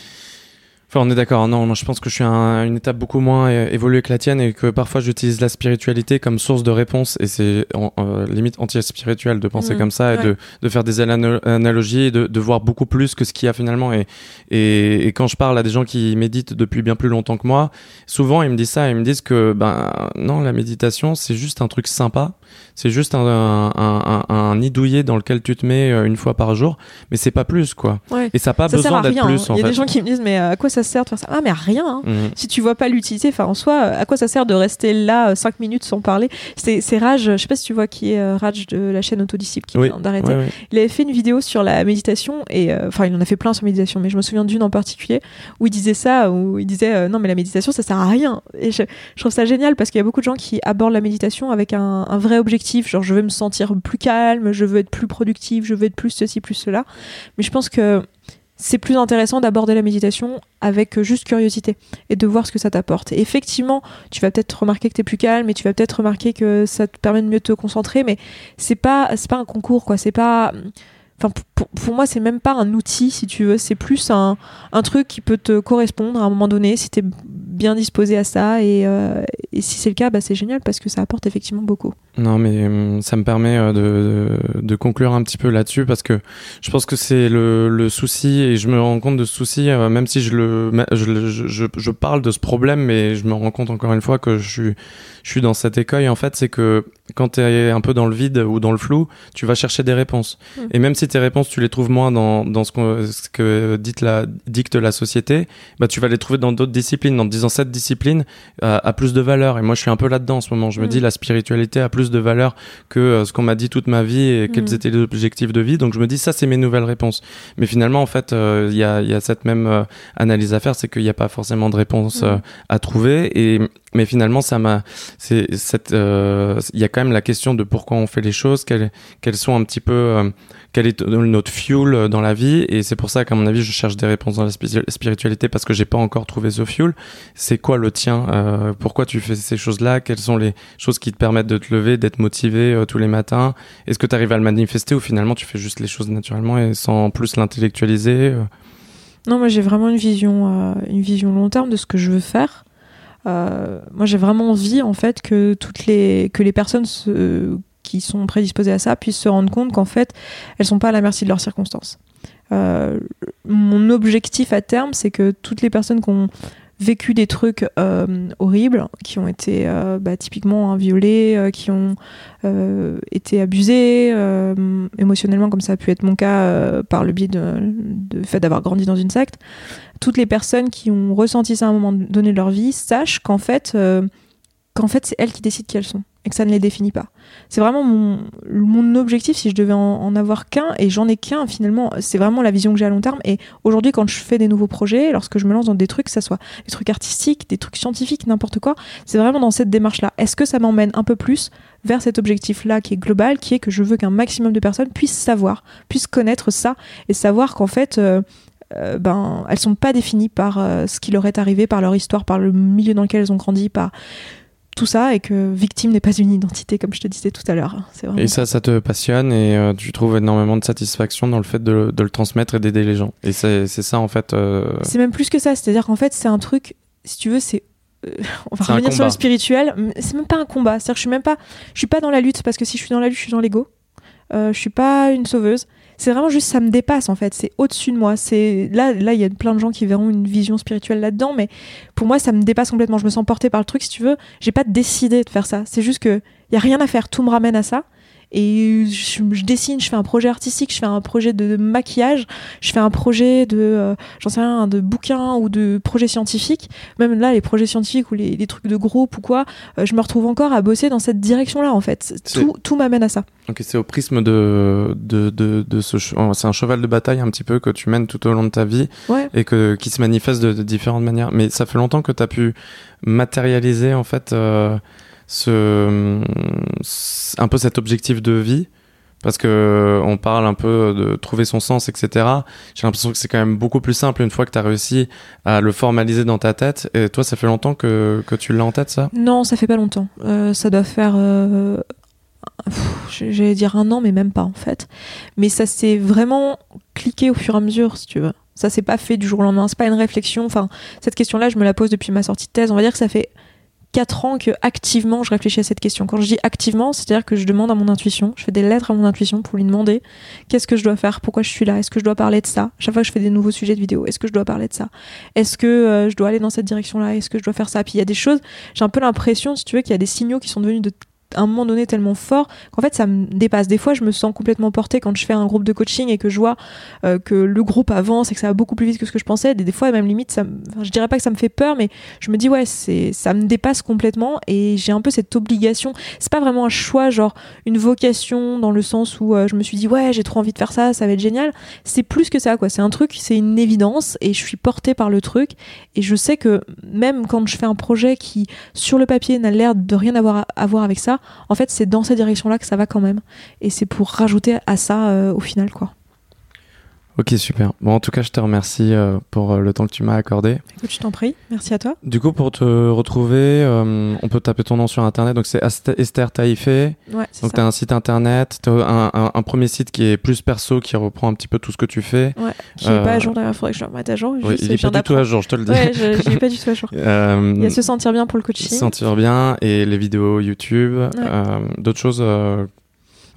Enfin, on est d'accord. Non, non, je pense que je suis à une étape beaucoup moins évoluée que la tienne et que parfois j'utilise la spiritualité comme source de réponse et c'est euh, limite anti-spirituel de penser mmh. comme ça et de, de, faire des analogies et de, de, voir beaucoup plus que ce qu'il y a finalement. Et, et, et, quand je parle à des gens qui méditent depuis bien plus longtemps que moi, souvent ils me disent ça. Ils me disent que ben non, la méditation c'est juste un truc sympa c'est juste un, un, un, nid douillet dans lequel tu te mets euh, une fois par jour, mais c'est pas plus, quoi. Et ça n'a pas besoin d'être plus. Hein. Il y a des gens qui me disent, mais euh, à quoi ça sert de faire ça? Ah, mais à rien. Hein. Mhm. Si tu vois pas l'utilité, enfin, en soi, à quoi ça sert de rester là 5 euh, minutes sans parler? C'est Raj, je sais pas si tu vois qui est Raj de la chaîne Autodisciple qui vient d'arrêter. Il avait fait une vidéo sur la méditation, et enfin, il en a fait plein sur méditation, mais je me souviens d'une en particulier où il disait ça, où il disait, non, mais la méditation, ça sert à rien. Et je, je trouve ça génial parce qu'il y a beaucoup de gens qui abordent la méditation avec un, un vrai objectif, genre je veux me sentir plus calme, je veux être plus productif, je veux être plus ceci, plus cela. Mais je pense que c'est plus intéressant d'aborder la méditation avec juste curiosité et de voir ce que ça t'apporte. effectivement, tu vas peut-être remarquer que tu es plus calme et tu vas peut-être remarquer que ça te permet de mieux te concentrer, mais c'est pas pas un concours quoi, c'est pas pour, moi, c'est même pas un outil, si tu veux. C'est plus un, un, truc qui peut te correspondre à un moment donné, si tu es bien disposé à ça. Et, euh, si c'est le cas, bah, c'est génial parce que ça apporte effectivement beaucoup. Non, mais hum, ça me permet euh, de, conclure un petit peu là-dessus parce que je pense que c'est le, souci et je me rends compte de ce souci, euh, même si je, le, je, je, je, parle de ce problème, mais je me rends compte encore une fois que je suis, dans cet écueil. En fait, c'est que quand tu es un peu dans le vide ou dans le flou, tu vas chercher des réponses. Mm. Et même si tes réponses, tu les trouves moins dans, dans ce, que la, dicte la société, bah, tu vas les trouver dans d'autres disciplines, en te disant cette discipline a, a plus de valeur. Et moi, je suis un peu là-dedans en ce moment. Je me Mm. dis, la spiritualité a plus de valeur que euh, ce qu'on m'a dit toute ma vie et quels Mm. étaient les objectifs de vie. Donc, je me dis, ça, c'est mes nouvelles réponses. Mais finalement, en fait, euh, il y, a, y a cette même euh, analyse à faire, c'est qu'il n'y a pas forcément de réponse euh, à trouver. Et, mais finalement, ça m'a, c'est cette, euh, il y a quand même la question de pourquoi on fait les choses, quelles, quelles sont un petit peu, euh, quel est notre fuel dans la vie. Et c'est pour ça qu'à mon avis, je cherche des réponses dans la spiri- spiritualité parce que j'ai pas encore trouvé ce fuel. C'est quoi le tien euh, Pourquoi tu fais ces choses-là? Quelles sont les choses qui te permettent de te lever, d'être motivé euh, tous les matins? Est-ce que tu arrives à le manifester ou finalement tu fais juste les choses naturellement et sans plus l'intellectualiser euh? Non, moi j'ai vraiment une vision, une vision long terme de ce que je veux faire. Euh, moi j'ai vraiment envie en fait que toutes les que les personnes qui sont prédisposées à ça puissent se rendre compte qu'en fait elles sont pas à la merci de leurs circonstances. Euh, mon objectif à terme c'est que toutes les personnes qui ont vécu des trucs euh, horribles, qui ont été bah, typiquement hein, violées, qui ont été abusées émotionnellement, comme ça a pu être mon cas par le biais de, de fait d'avoir grandi dans une secte, toutes les personnes qui ont ressenti ça à un moment donné de leur vie sachent qu'en fait, euh, qu'en fait c'est elles qui décident qui elles sont et que ça ne les définit pas. C'est vraiment mon, mon objectif si je devais en, en avoir qu'un et j'en ai qu'un finalement. C'est vraiment la vision que j'ai à long terme. Et aujourd'hui, quand je fais des nouveaux projets, lorsque je me lance dans des trucs, que ça soit des trucs artistiques, des trucs scientifiques, n'importe quoi, c'est vraiment dans cette démarche-là. Est-ce que ça m'emmène un peu plus vers cet objectif-là qui est global, qui est que je veux qu'un maximum de personnes puissent savoir, puissent connaître ça et savoir qu'en fait. euh, euh, ben, elles sont pas définies par euh, ce qui leur est arrivé, par leur histoire, par le milieu dans lequel elles ont grandi, par tout ça, et que victime n'est pas une identité, comme je te disais tout à l'heure. Vraiment Et ça, ça te passionne et euh, tu trouves énormément de satisfaction dans le fait de, de le transmettre et d'aider les gens. Et c'est ça, en fait. euh, C'est même plus que ça, c'est-à-dire qu'en fait, c'est un truc, si tu veux, c'est. on va revenir sur le spirituel, c'est même pas un combat. C'est-à-dire que je suis même pas. Je suis pas dans la lutte, parce que si je suis dans la lutte, je suis dans l'ego. Euh, je suis pas une sauveuse. C'est vraiment juste, ça me dépasse en fait. C'est au-dessus de moi. C'est là, là, il y a plein de gens qui verront une vision spirituelle là-dedans, mais pour moi, ça me dépasse complètement. Je me sens portée par le truc, si tu veux. J'ai pas décidé de faire ça. C'est juste que y a rien à faire. Tout me ramène à ça. Et je, je dessine, je fais un projet artistique, je fais un projet de maquillage, je fais un projet de, euh, j'en sais rien, de bouquin ou de projet scientifique. Même là, les projets scientifiques ou les, les trucs de groupe ou quoi, euh, je me retrouve encore à bosser dans cette direction-là en fait. Tout, tout m'amène à ça. Ok, c'est au prisme de, de, de, de ce. C'est un cheval de bataille un petit peu que tu mènes tout au long de ta vie Ouais. et que, qui se manifeste de, de différentes manières. Mais ça fait longtemps que tu as pu matérialiser en fait euh, ce, un peu cet objectif de vie. Parce que on parle un peu de trouver son sens, etc. J'ai l'impression que c'est quand même beaucoup plus simple une fois que tu as réussi à le formaliser dans ta tête. Et toi, ça fait longtemps que, que tu l'as en tête, ça? Non, ça fait pas longtemps. Euh, ça doit faire, euh, j'allais dire un an, mais même pas en fait. Mais ça s'est vraiment cliqué au fur et à mesure, si tu veux. Ça s'est pas fait du jour au lendemain. C'est pas une réflexion. Enfin, cette question-là, je me la pose depuis ma sortie de thèse. On va dire que ça fait quatre ans que activement je réfléchis à cette question. Quand je dis activement, c'est-à-dire que je demande à mon intuition, je fais des lettres à mon intuition pour lui demander qu'est-ce que je dois faire, pourquoi je suis là, est-ce que je dois parler de ça? Chaque fois que je fais des nouveaux sujets de vidéo, est-ce que je dois parler de ça, est-ce que euh, je dois aller dans cette direction-là, est-ce que je dois faire ça? Puis il y a des choses, j'ai un peu l'impression, si tu veux, qu'il y a des signaux qui sont devenus de un moment donné tellement forts qu'en fait ça me dépasse. Des fois, je me sens complètement portée quand je fais un groupe de coaching et que je vois euh, que le groupe avance et que ça va beaucoup plus vite que ce que je pensais. Des, des fois, même limite, ça, je dirais pas que ça me fait peur, mais je me dis ouais, c'est ça me dépasse complètement et j'ai un peu cette obligation. C'est pas vraiment un choix, genre une vocation dans le sens où euh, je me suis dit ouais, j'ai trop envie de faire ça, ça va être génial. C'est plus que ça quoi. C'est un truc, c'est une évidence et je suis portée par le truc et je sais que même quand je fais un projet qui sur le papier n'a l'air de rien avoir à voir avec ça, en fait c'est dans cette direction-là que ça va quand même et c'est pour rajouter à ça euh, au final quoi. Ok, super. Bon, en tout cas, je te remercie euh, pour euh, le temps que tu m'as accordé. Écoute, je t'en prie, merci à toi. Du coup, pour te retrouver, euh, on peut taper ton nom sur internet. Donc, c'est Esther Taïfé. Ouais, c'est Donc, tu as un site internet, tu un, un- un premier site qui est plus perso, qui reprend un petit peu tout ce que tu fais. Ouais, qui est Euh, pas à jour d'ailleurs, faudrait que je le remette à jour. Il je est viens pas du tout à jour, je te le dis. Ouais, je, pas du tout à jour. Il y a se sentir bien pour le coaching. se sentir bien et les vidéos YouTube, d'autres choses.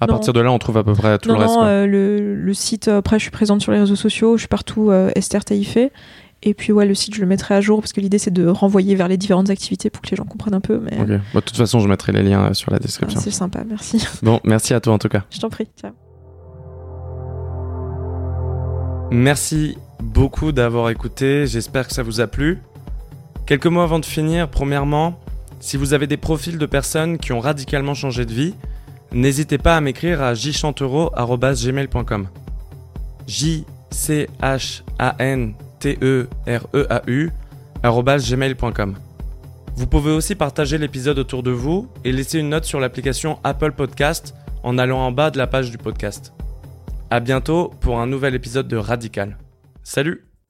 À Non. partir de là, on trouve à peu près tout non, le reste. non, euh, le, le site, euh, après je suis présente sur les réseaux sociaux, je suis partout euh, Esther Taïfé. Et puis ouais, le site, je le mettrai à jour parce que l'idée c'est de renvoyer vers les différentes activités pour que les gens comprennent un peu. Mais. Bon, de toute façon, je mettrai les liens euh, sur la Ah, description. c'est sympa, merci. bon, merci à toi en tout cas. je t'en prie. Ciao. Merci beaucoup d'avoir écouté, j'espère que ça vous a plu. Quelques mots avant de finir, premièrement, si vous avez des profils de personnes qui ont radicalement changé de vie, n'hésitez pas à m'écrire à jchantereau.gmail.com j c h a n t e r e a u. Vous pouvez aussi partager l'épisode autour de vous et laisser une note sur l'application Apple Podcast en allant en bas de la page du podcast. À bientôt pour un nouvel épisode de Radical. Salut